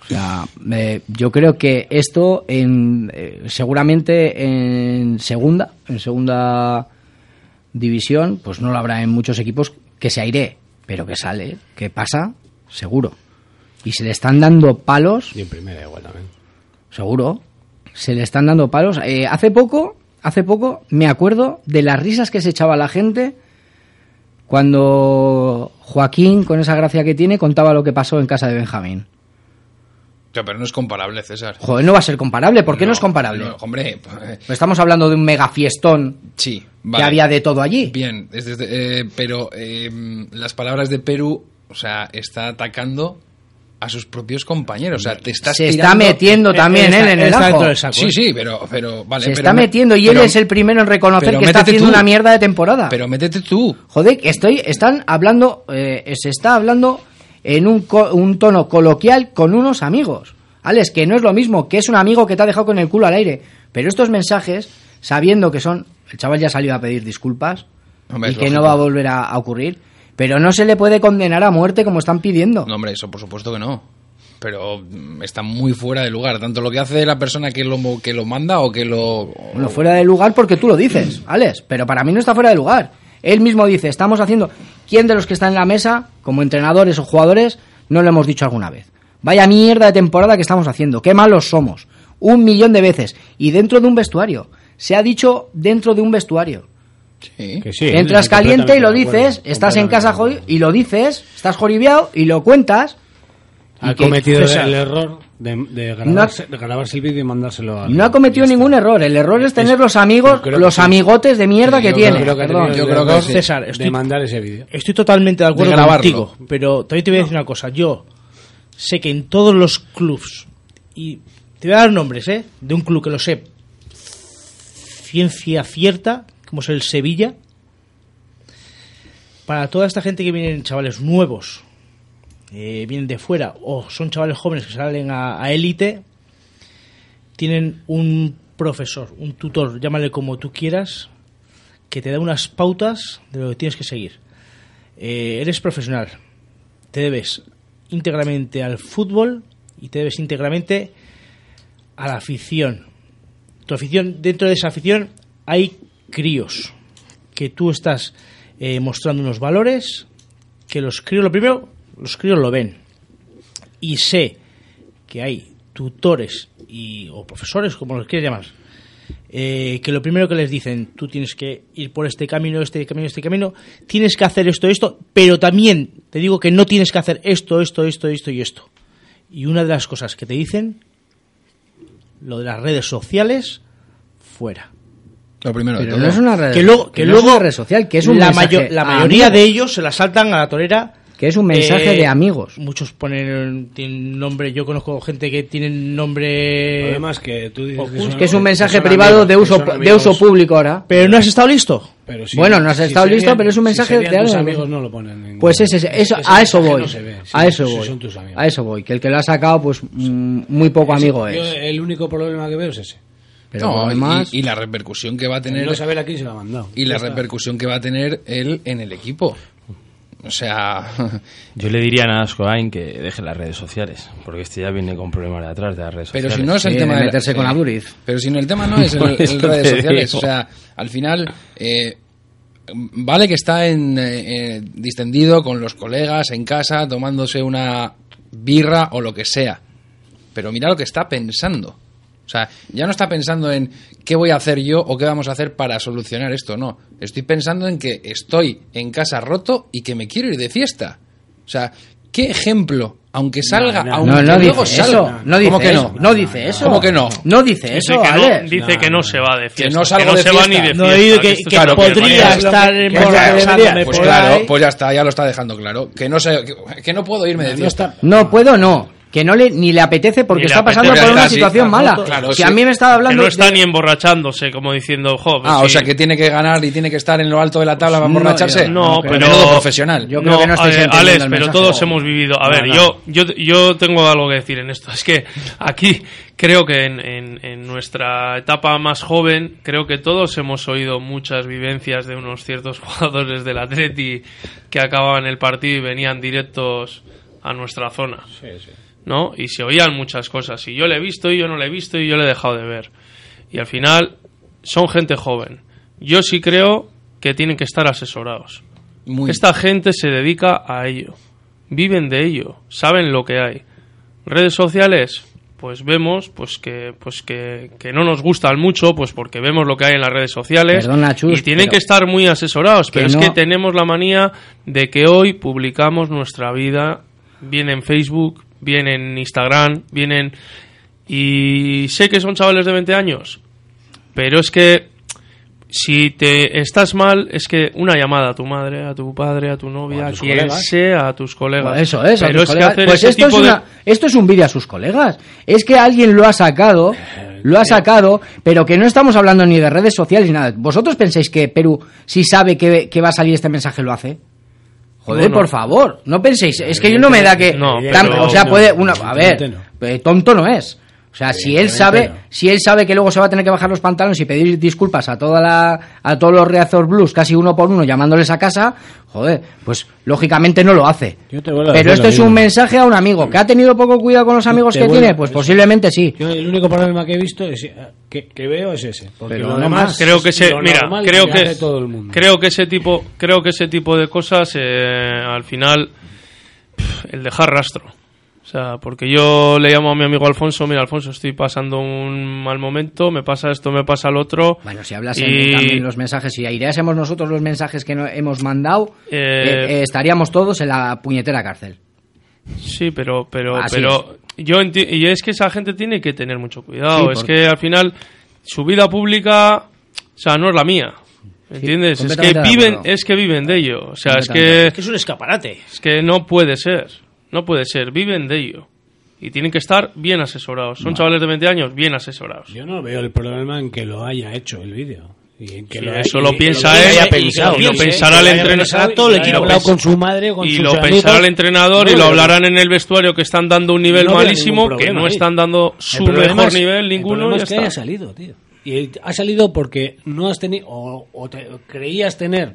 O sea, eh, yo creo que esto en, eh, seguramente en segunda, en segunda división, pues no lo habrá en muchos equipos que se aire, pero que sale, que pasa, seguro. Y se le están dando palos, Y en primera igual también. seguro, se le están dando palos. Eh, hace poco, hace poco me acuerdo de las risas que se echaba la gente cuando Joaquín, con esa gracia que tiene, contaba lo que pasó en casa de Benjamín. Sea, pero no es comparable, César. Joder, no va a ser comparable. ¿Por qué no, es comparable? No, hombre, pues, Estamos hablando de un mega fiestón sí, que había de todo allí. Bien, es desde- eh, pero eh, las palabras de Perú, o sea, está atacando a sus propios compañeros. O sea, te estás Se está metiendo también él en el ajo. Sí, sí, pero, pero vale. se pero está me- metiendo y él es el primero en reconocer que está haciendo tú. una mierda de temporada. Pero métete tú. Joder, estoy, están hablando, eh, se está hablando en un, co- un tono coloquial con unos amigos. Alex, que no es lo mismo, que es un amigo que te ha dejado con el culo al aire. Pero estos mensajes, sabiendo que son, el chaval ya ha salido a pedir disculpas Hombre, y que lógico. no va a volver a, a ocurrir, pero no se le puede condenar a muerte como están pidiendo. No, hombre, eso por supuesto que no. Pero mm, está muy fuera de lugar. Tanto lo que hace la persona que lo, que lo manda o que lo. Bueno, fuera de lugar porque tú lo dices, Alex, pero para mí no está fuera de lugar. Él mismo dice, estamos haciendo... ¿Quién de los que están en la mesa, como entrenadores o jugadores, no lo hemos dicho alguna vez? Vaya mierda de temporada que estamos haciendo, qué malos somos. Un millón de veces. Y dentro de un vestuario. Se ha dicho dentro de un vestuario. Que sí, Entras estoy caliente y lo acuerdo, dices, estás en casa y lo dices, estás joribiado y lo cuentas. y Ha que- cometido el error de, de grabarse, de grabarse el vídeo y mandárselo a... No ha cometido ningún error. El error es tener Es- los amigos, los amigotes de mierda que tiene. creo que ha Perdón. tenido Yo creo que de- César, de estoy- mandar ese vídeo. Estoy totalmente de acuerdo De contigo, pero también te voy a decir una cosa. Yo sé que en todos los clubs, y te voy a dar nombres, ¿eh? De un club que lo sé, ciencia cierta, como es el Sevilla, para toda esta gente que vienen chavales nuevos, vienen de fuera, o son chavales jóvenes que salen a a élite, tienen un profesor, un tutor, llámale como tú quieras, que te da unas pautas de lo que tienes que seguir. Eh, eres profesional, te debes íntegramente al fútbol y te debes íntegramente a la afición. Tu afición, dentro de esa afición hay críos que tú estás eh, mostrando unos valores que los críos, lo primero, los críos lo ven. Y sé que hay tutores y, o profesores, como los quieras llamar, eh, que lo primero que les dicen, tú tienes que ir por este camino, este camino, este camino, tienes que hacer esto, esto, pero también te digo que no tienes que hacer esto, esto, esto, esto y esto. Y una de las cosas que te dicen, lo de las redes sociales, fuera. Lo primero de Pero todo. no es una red, que luego, que no es una red social, que es un la, mayo- la mayoría de ellos se la saltan a la torera. Que es un mensaje Eh, de amigos. Muchos ponen tienen nombre, yo conozco gente que tiene nombre. Además que tú dices que oculto. son- Que es un mensaje privado amigos, de uso, de uso público ahora. Pero no has estado listo. Pero si- bueno, no has si estado listo, pero es un mensaje de tus algo. amigos no lo ponen en- Pues ese, ese- eso, Ese a eso voy. no se ve, sí, a eso voy. son tus amigos. A eso voy. Que el que lo ha sacado, pues mm, muy poco amigo Yo es. el único problema que veo es ese. Pero No, lo y- la repercusión que va a tener. No saber a quién se lo ha mandado. Y la repercusión que va a tener él en el equipo. O sea. Yo le diría a Nascoain que deje las redes sociales, porque este ya viene con problemas de atrás de las redes Pero sociales. si no es el Sí, tema de la- meterse con eh, Aduriz. Pero si no, el tema no es el, redes sociales. digo. O sea, al final, eh, vale que está en, eh, eh, distendido con los colegas en casa, tomándose una birra o lo que sea. Pero mira lo que está pensando. O sea, ya no está pensando en qué voy a hacer yo o qué vamos a hacer para solucionar esto, no. Estoy pensando en que estoy en casa roto y que me quiero ir de fiesta. O sea, ¿qué ejemplo? Aunque salga, no, aunque No, no luego dice salga. eso. No dice ¿Cómo que eso. no? No dice eso. ¿Cómo que no? No dice Dice eso, que, no, Alex. dice que no se va de fiesta. no salgo que no de se va fiesta. ni de No fiesta. he oído que, que podría estar en debería. pasándome Pues claro, pues ya está, ya lo está dejando claro. Que no sé, que, que no puedo irme de No fiesta. está- No puedo, no. Que no le ni le apetece porque le está pasando apetece, por una sí, situación claro, mala. claro, si sí. a mí me estaba hablando que no está de- ni emborrachándose, como diciendo, jo, pues Ah, o sí. sea que tiene que ganar y tiene que estar en lo alto de la tabla para No, emborracharse. No, Pues pero menudo profesional. Yo creo que no estáis eh, entendiendo Alex, el pero todos hemos vivido. A No, ver, no. yo, yo, yo tengo algo que decir en esto. Es que aquí creo que en, en- en nuestra etapa más joven, creo que todos hemos oído muchas vivencias de unos ciertos jugadores del Atleti que acababan el partido y venían directos a nuestra zona. ¿No? Y se oían muchas cosas. Y yo le he visto y yo no le he visto y yo le he dejado de ver. Y al final son gente joven. Yo sí creo que tienen que estar asesorados. Muy. Esta gente se dedica a ello. Viven de ello. Saben lo que hay. Redes sociales, pues vemos pues que pues que, que no nos gustan mucho pues porque vemos lo que hay en las redes sociales Perdona, Chus, y tienen que estar muy asesorados pero es que tenemos la manía de que hoy publicamos nuestra vida bien en Facebook bien en Instagram bien en y sé que son chavales de 20 años pero es que si te estás mal es que una llamada a tu madre a tu padre a tu novia a, tus quien colegas. sea a tus colegas eso es, a pero tus es que hacer pues esto es, de- una- esto es un vídeo a sus colegas. Es que alguien lo ha sacado, lo ha sacado, pero que no estamos hablando ni de redes sociales ni nada. ¿Vosotros pensáis que Perú, si sabe que, que va a salir este mensaje, lo hace? Joder, Bueno. por favor, no penséis. Es que yo no me da que. No, tan- pero- o sea, puede. Una, a ver, eh, tonto no es. O sea, si él sabe, si él sabe que luego se va a tener que bajar los pantalones y pedir disculpas a toda la, a todos los Reazor Blues, casi uno por uno, llamándoles a casa, joder, pues lógicamente no lo hace. Yo te Pero esto es un mensaje a un amigo que ha tenido poco cuidado con los amigos te que vuelvo- tiene, pues posiblemente sí. Yo el único problema que he visto es eh, que, que veo es ese. Porque Pero lo demás más. creo que es ese mira creo que todo el mundo. creo que ese tipo creo que ese tipo de cosas eh, al final el dejar rastro o sea porque yo le llamo a mi amigo Alfonso mira Alfonso estoy pasando un mal momento me pasa esto me pasa lo otro Bueno, si hablas Y- en los mensajes, si aireásemos nosotros los mensajes que no hemos mandado, Eh, eh, eh, estaríamos todos en la puñetera cárcel. Sí, pero pero Así pero yo enti- y es que esa gente tiene que tener mucho cuidado, Sí, es porque- que al final su vida pública, o sea, no es la mía. ¿Entiendes? es que viven es que viven de ello, o sea, es que Es que es un escaparate. es que no puede ser, no puede ser, viven de ello. Y tienen que estar bien asesorados. Son Vale. chavales de 20 años bien asesorados. Yo no veo el problema en que lo haya hecho el vídeo. Y que Sí, lo eso y- lo piensa él, y pensado, lo pensará el entrenador, el y con su madre con lo pensará el entrenador y lo hablarán en el vestuario que están dando un nivel no malísimo, que no ahí. están dando El su mejor es- nivel el ninguno ya es que haya salido, tío. Y ha salido porque no has tenido o, o te- creías tener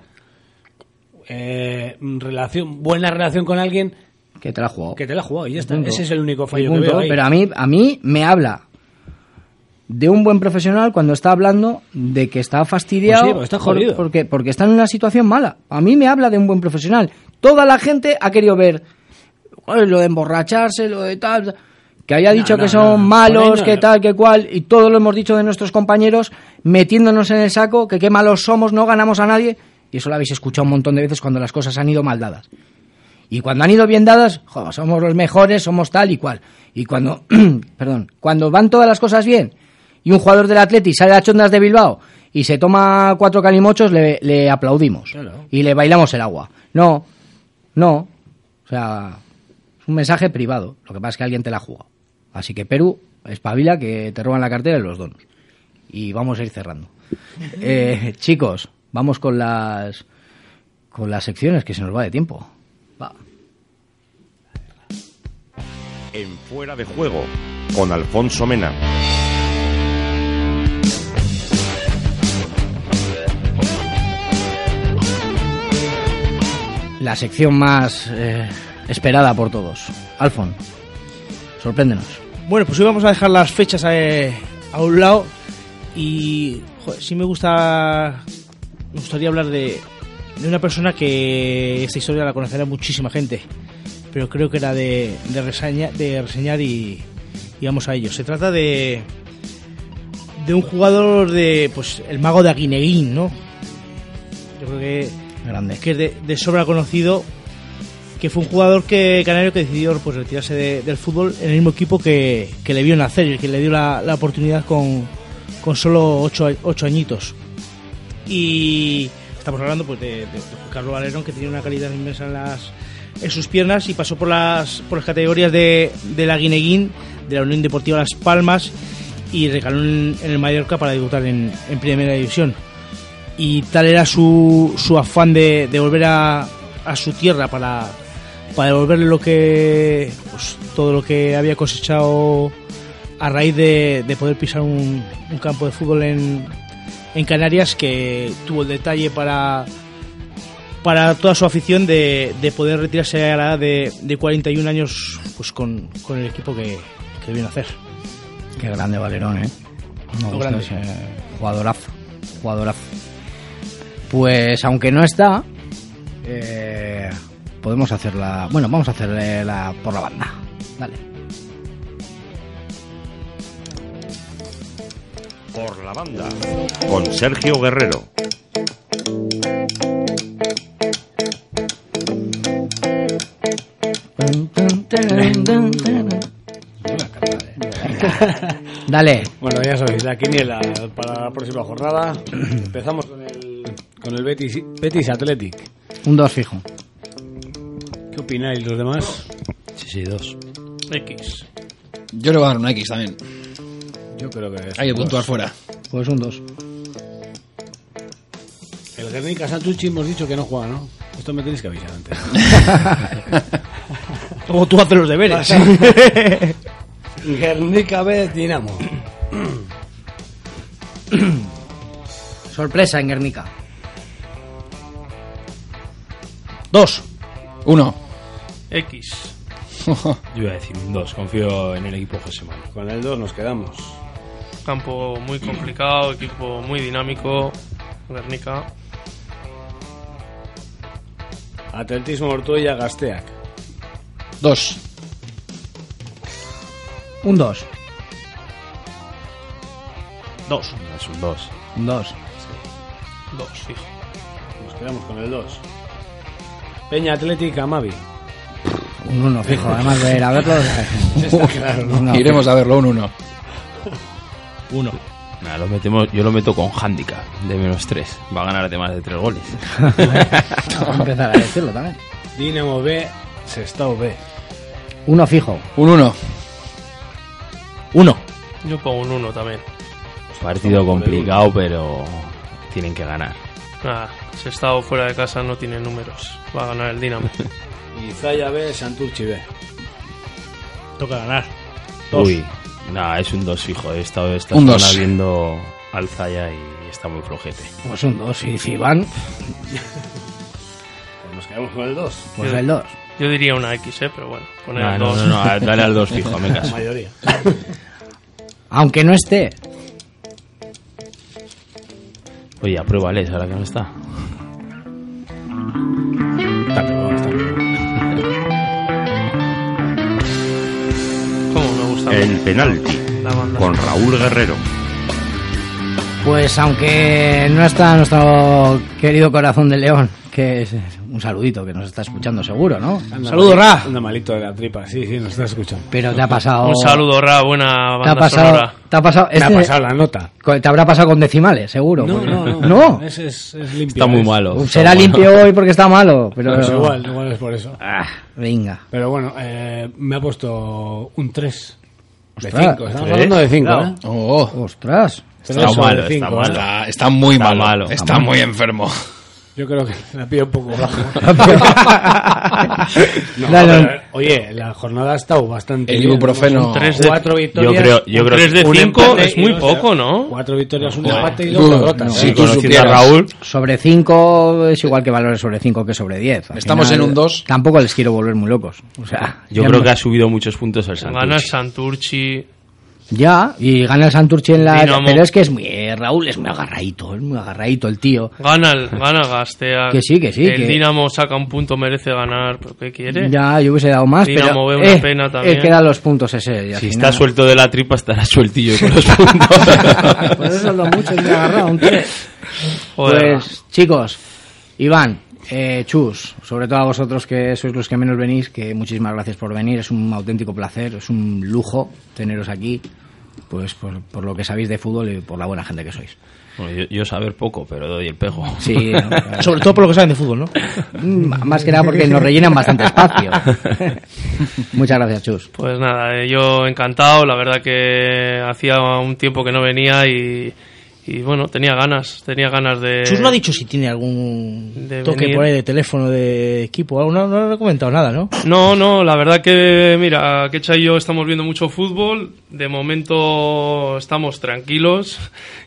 eh, relación buena relación con alguien que te la ha jugado. Que te la ha jugado y ya está. Punto. Ese es el único fallo que veo ahí. Pero a mí, a mí me habla de un buen profesional cuando está hablando de que está fastidiado Pues sí, porque está por- jodido. porque, porque está en una situación mala. A mí me habla de un buen profesional. Toda la gente ha querido ver "Joder, lo de emborracharse, lo de tal, que haya dicho no, que son no. Malos, que tal, que cual, y todo lo hemos dicho de nuestros compañeros, metiéndonos en el saco, que qué malos somos, no ganamos a nadie, y eso lo habéis escuchado un montón de veces cuando las cosas han ido mal dadas. Y cuando han ido bien dadas, somos los mejores, somos tal y cual. Y cuando, perdón, cuando van todas las cosas bien y un jugador del Atleti sale a chondas de Bilbao y se toma cuatro calimochos, le, le aplaudimos y le bailamos el agua. No, no. O sea, es un mensaje privado. Lo que pasa es que alguien te la jugado. Así que Perú, espabila que te roban la cartera y los donos. Y vamos a ir cerrando. Eh, chicos, vamos con las con las secciones que se nos va de tiempo. Va. En Fuera de Juego, con Alfonso Mena. La sección más eh, esperada por todos. Alfon, sorpréndenos. Bueno, pues hoy vamos a dejar las fechas eh, a un lado y joder, sí me gusta me gustaría hablar de, de una persona que esta historia la conocerá muchísima gente, pero creo que era de, de, reseña- de reseñar y, vamos a ello. Se trata de de un jugador de pues el mago de Aguineguín, ¿no? Yo creo que Grande. que es de, sobra conocido que fue un jugador que canario que decidió pues retirarse de- del fútbol en el mismo equipo que, que le vio nacer y que le dio la, la oportunidad con, con solo ocho, ocho añitos y estamos hablando pues de, de- Carlos Valerón que tenía una calidad inmensa en las en sus piernas y pasó por las, por las categorías de, de la Guineguín, de la Unión Deportiva Las Palmas y recaló en, en el Mallorca para debutar en, en Primera División. Y tal era su, su afán de, de volver a, a su tierra para, para devolverle lo que pues, todo lo que había cosechado a raíz de, de poder pisar un, un campo de fútbol en, en Canarias que tuvo el detalle para para toda su afición de, de poder retirarse a la edad de, de 41 años pues con, con el equipo que, que vino a hacer. Qué grande Valerón, ¿eh? Grande. ese jugadorazo, jugadorazo. Pues aunque no está, eh, podemos hacerla... Bueno, vamos a hacerle la por la banda. Dale. Por la banda. Con Sergio Guerrero. Dale. Bueno, ya sabéis, la quiniela para la próxima jornada. Empezamos con con el Betis, Betis Athletic. Un 2 fijo. ¿Qué opináis los demás? Sí, sí, dos. X. Yo le voy a dar una X también. Yo creo que es Hay que dos. puntuar fuera. Pues un 2. El Guernica Santucci hemos dicho que no juega, ¿no? Esto me tenéis que avisar antes. Como tú haces los deberes. Guernica B Dinamo. Sorpresa en Guernica. Dos. Uno. X. Yo iba a decir un 2, confío en el equipo José Manuel. Con el 2 nos quedamos. Campo muy complicado, equipo muy dinámico. Guernica. Atletismo Ortuella Gasteac. Dos. Un 2. Dos. Es un 2. Un 2. Dos, fijo. Nos quedamos con el 2. Peña Atlética Amavi. Un 1 fijo. Además de ir a verlo. Está claro, ¿no? No, Iremos a verlo, un uno. Uno. Nada, lo metemos, yo lo meto con handicap de menos 3. Va a ganar de más de 3 goles. Vamos a empezar a decirlo también. Dinamo B, Sestao B. Uno fijo. Un uno. Uno. Yo pongo un 1 también. Partido complicado, pero tienen que ganar. Nada, si estado fuera de casa no tiene números. Va a ganar el Dinamo. Y Zaya B, Santurchi B. Toca ganar. Dos. Uy, nada, es un 2 fijo. He estado esta Un semana dos. viendo al Zaya y está muy flojete. Pues un 2. Y si van, Pues nos quedamos con el 2. pues el 2. Yo diría una X, ¿eh? Pero bueno, poner Nah, el no, 2. no, no, a- dale al 2 fijo, me La caso. mayoría. Aunque no esté. Oye, apruébales ahora que no está. ¿Cómo me gusta? El penalti. Con Raúl Guerrero. Pues aunque no está nuestro querido corazón de león, que es un saludito que nos está escuchando seguro, ¿no? Anda Saludo, Ra. Anda malito de la tripa, sí, sí, nos está escuchando. Pero te ha pasado. Un saludo, Ra, buena Te ha banda pasado. sonora. Te ha pasado. Me ha este- pasado la nota. Te habrá pasado con decimales, seguro. No, porque- no, no. ¿No? Es, es, es limpio. Está muy es- malo. Será Está limpio malo. hoy porque está malo, pero. Pues igual, igual es por eso. Ah, venga. Pero bueno, eh, me ha puesto un 3. De Ostras, 5. Estamos ¿tres? hablando de 5, Claro. ¿eh? Oh, Ostras. Tres Está malo, cinco, está ¿eh? malo. está, está muy Está malo. malo. Está muy enfermo. Yo creo que la pido un poco bajo. No, Dale. pero, oye, la jornada ha estado bastante El ibuprofeno. Un Tres de- cuatro Yo victorias. creo, yo creo 3 de un 5 empate es y muy dos- poco, ¿no? Cuatro victorias, un empate y dos derrotas. y tú conociendo a supieras. Raúl, Sobre 5 es igual que valores sobre 5 que sobre 10. Al Estamos en un dos. Tampoco les quiero volver muy locos. O sea, yo creo no- que ha subido muchos puntos el Santos. Gana Santurchi. Ya, y gana el Santurchi en la. Dinamo. Pero es que es muy. eh, Raúl es muy agarradito, es muy agarradito el tío. Gana el gana Gastea. Que sí, que sí, El que- Dinamo saca un punto, merece ganar. ¿Pero qué quiere? Ya, yo hubiese dado más, Dinamo pero. ve una eh, pena también. quedan los puntos ese. y al Si final- está suelto de la tripa, estará sueltillo con los puntos. Por eso es lo mucho que me ha agarrado, un 3. Joder. Pues, chicos, Iván, eh, Chus, sobre todo a vosotros que sois los que menos venís, que muchísimas gracias por venir. Es un auténtico placer, es un lujo teneros aquí. pues por, por lo que sabéis de fútbol y por la buena gente que sois. Bueno, yo, yo saber poco, pero doy el pego. Sí, ¿no? Sobre todo por lo que saben de fútbol, ¿no? Mm, Más que nada porque nos rellenan bastante espacio. Muchas gracias, Chus. Pues nada, eh, yo encantado, la verdad que hacía un tiempo que no venía y, y bueno, tenía ganas, tenía ganas de... Chus no ha dicho si tiene algún toque venir. por ahí de teléfono de equipo. No, no, no he comentado nada, ¿no? No, no, la verdad que, mira, Kecha y yo estamos viendo mucho fútbol. De momento estamos tranquilos.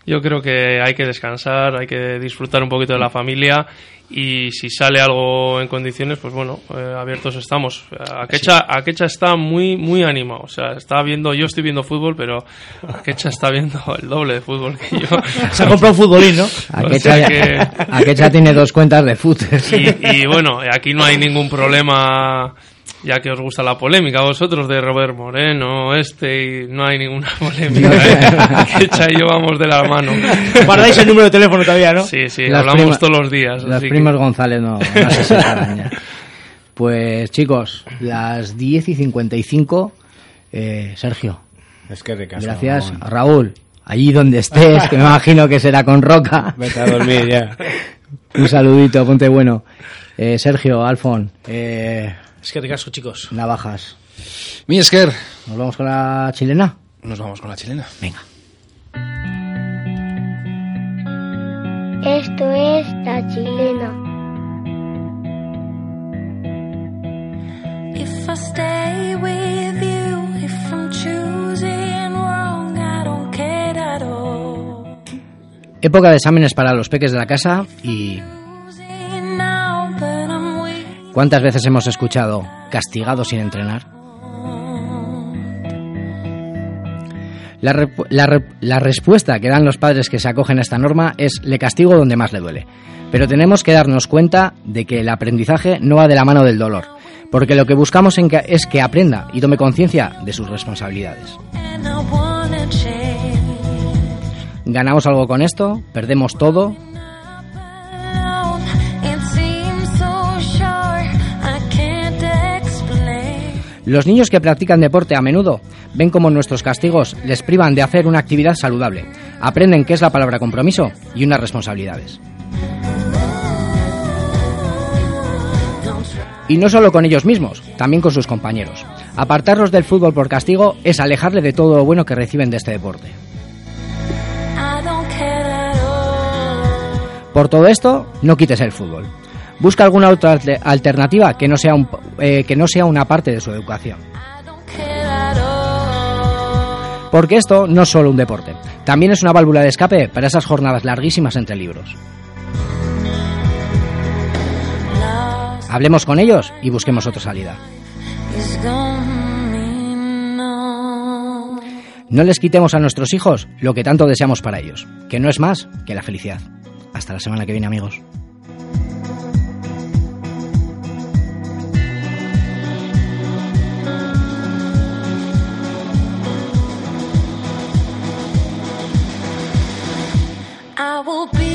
Yo creo que hay que descansar, hay que disfrutar un poquito de la familia. Y si sale algo en condiciones, pues bueno, eh, abiertos estamos. Akecha, Akecha está muy, muy animado. O sea, está viendo, yo estoy viendo fútbol, pero Akecha está viendo el doble de fútbol que yo. Se ha comprado un futbolín, ¿no? Aquecha, O sea que- Aquecha tiene dos cuentas de fútbol. y, y bueno, aquí no hay ningún problema, ya que os gusta la polémica a vosotros de Robert Moreno, este, y no hay ninguna polémica. ¿eh? Que Echa y yo vamos de la mano. Guardáis el número de teléfono todavía, ¿no? Sí, sí, Las hablamos prima- todos los días. Que- primos González no, no se separan ya. Pues chicos, las 10 y 55, eh, Sergio. Es que ricasco, Gracias. Ramón. Raúl, allí donde estés, que me imagino que será con Roca. Vete a dormir ya. Un saludito, ponte bueno. Eh, Sergio, Alfon, eh, Es que ricasco, chicos. navajas. Mi Esker. ¿Nos vamos con la chilena? Nos vamos con la chilena. Venga. Esto es La Chilena. If I stay with you, if I'm choosing wrong, I don't care at all. Época de exámenes para los peques de la casa y ¿cuántas veces hemos escuchado castigado sin entrenar? La, respuesta que dan los padres que se acogen a esta norma es le castigo donde más le duele. Pero tenemos que darnos cuenta de que el aprendizaje no va de la mano del dolor, porque lo que buscamos en que- es que aprenda y tome conciencia de sus responsabilidades. ¿Ganamos algo con esto? ¿Perdemos todo? Los niños que practican deporte a menudo ven como nuestros castigos les privan de hacer una actividad saludable. Aprenden qué es la palabra compromiso y unas responsabilidades. Y no solo con ellos mismos, también con sus compañeros. Apartarlos del fútbol por castigo es alejarle de todo lo bueno que reciben de este deporte. Por todo esto, no quites el fútbol. Busca alguna otra alte- alternativa que no sea, eh, que no sea una parte de su educación. Porque esto no es solo un deporte, también es una válvula de escape para esas jornadas larguísimas entre libros. Hablemos con ellos y busquemos otra salida. No les quitemos a nuestros hijos lo que tanto deseamos para ellos, que no es más que la felicidad. Hasta la semana que viene amigos. will be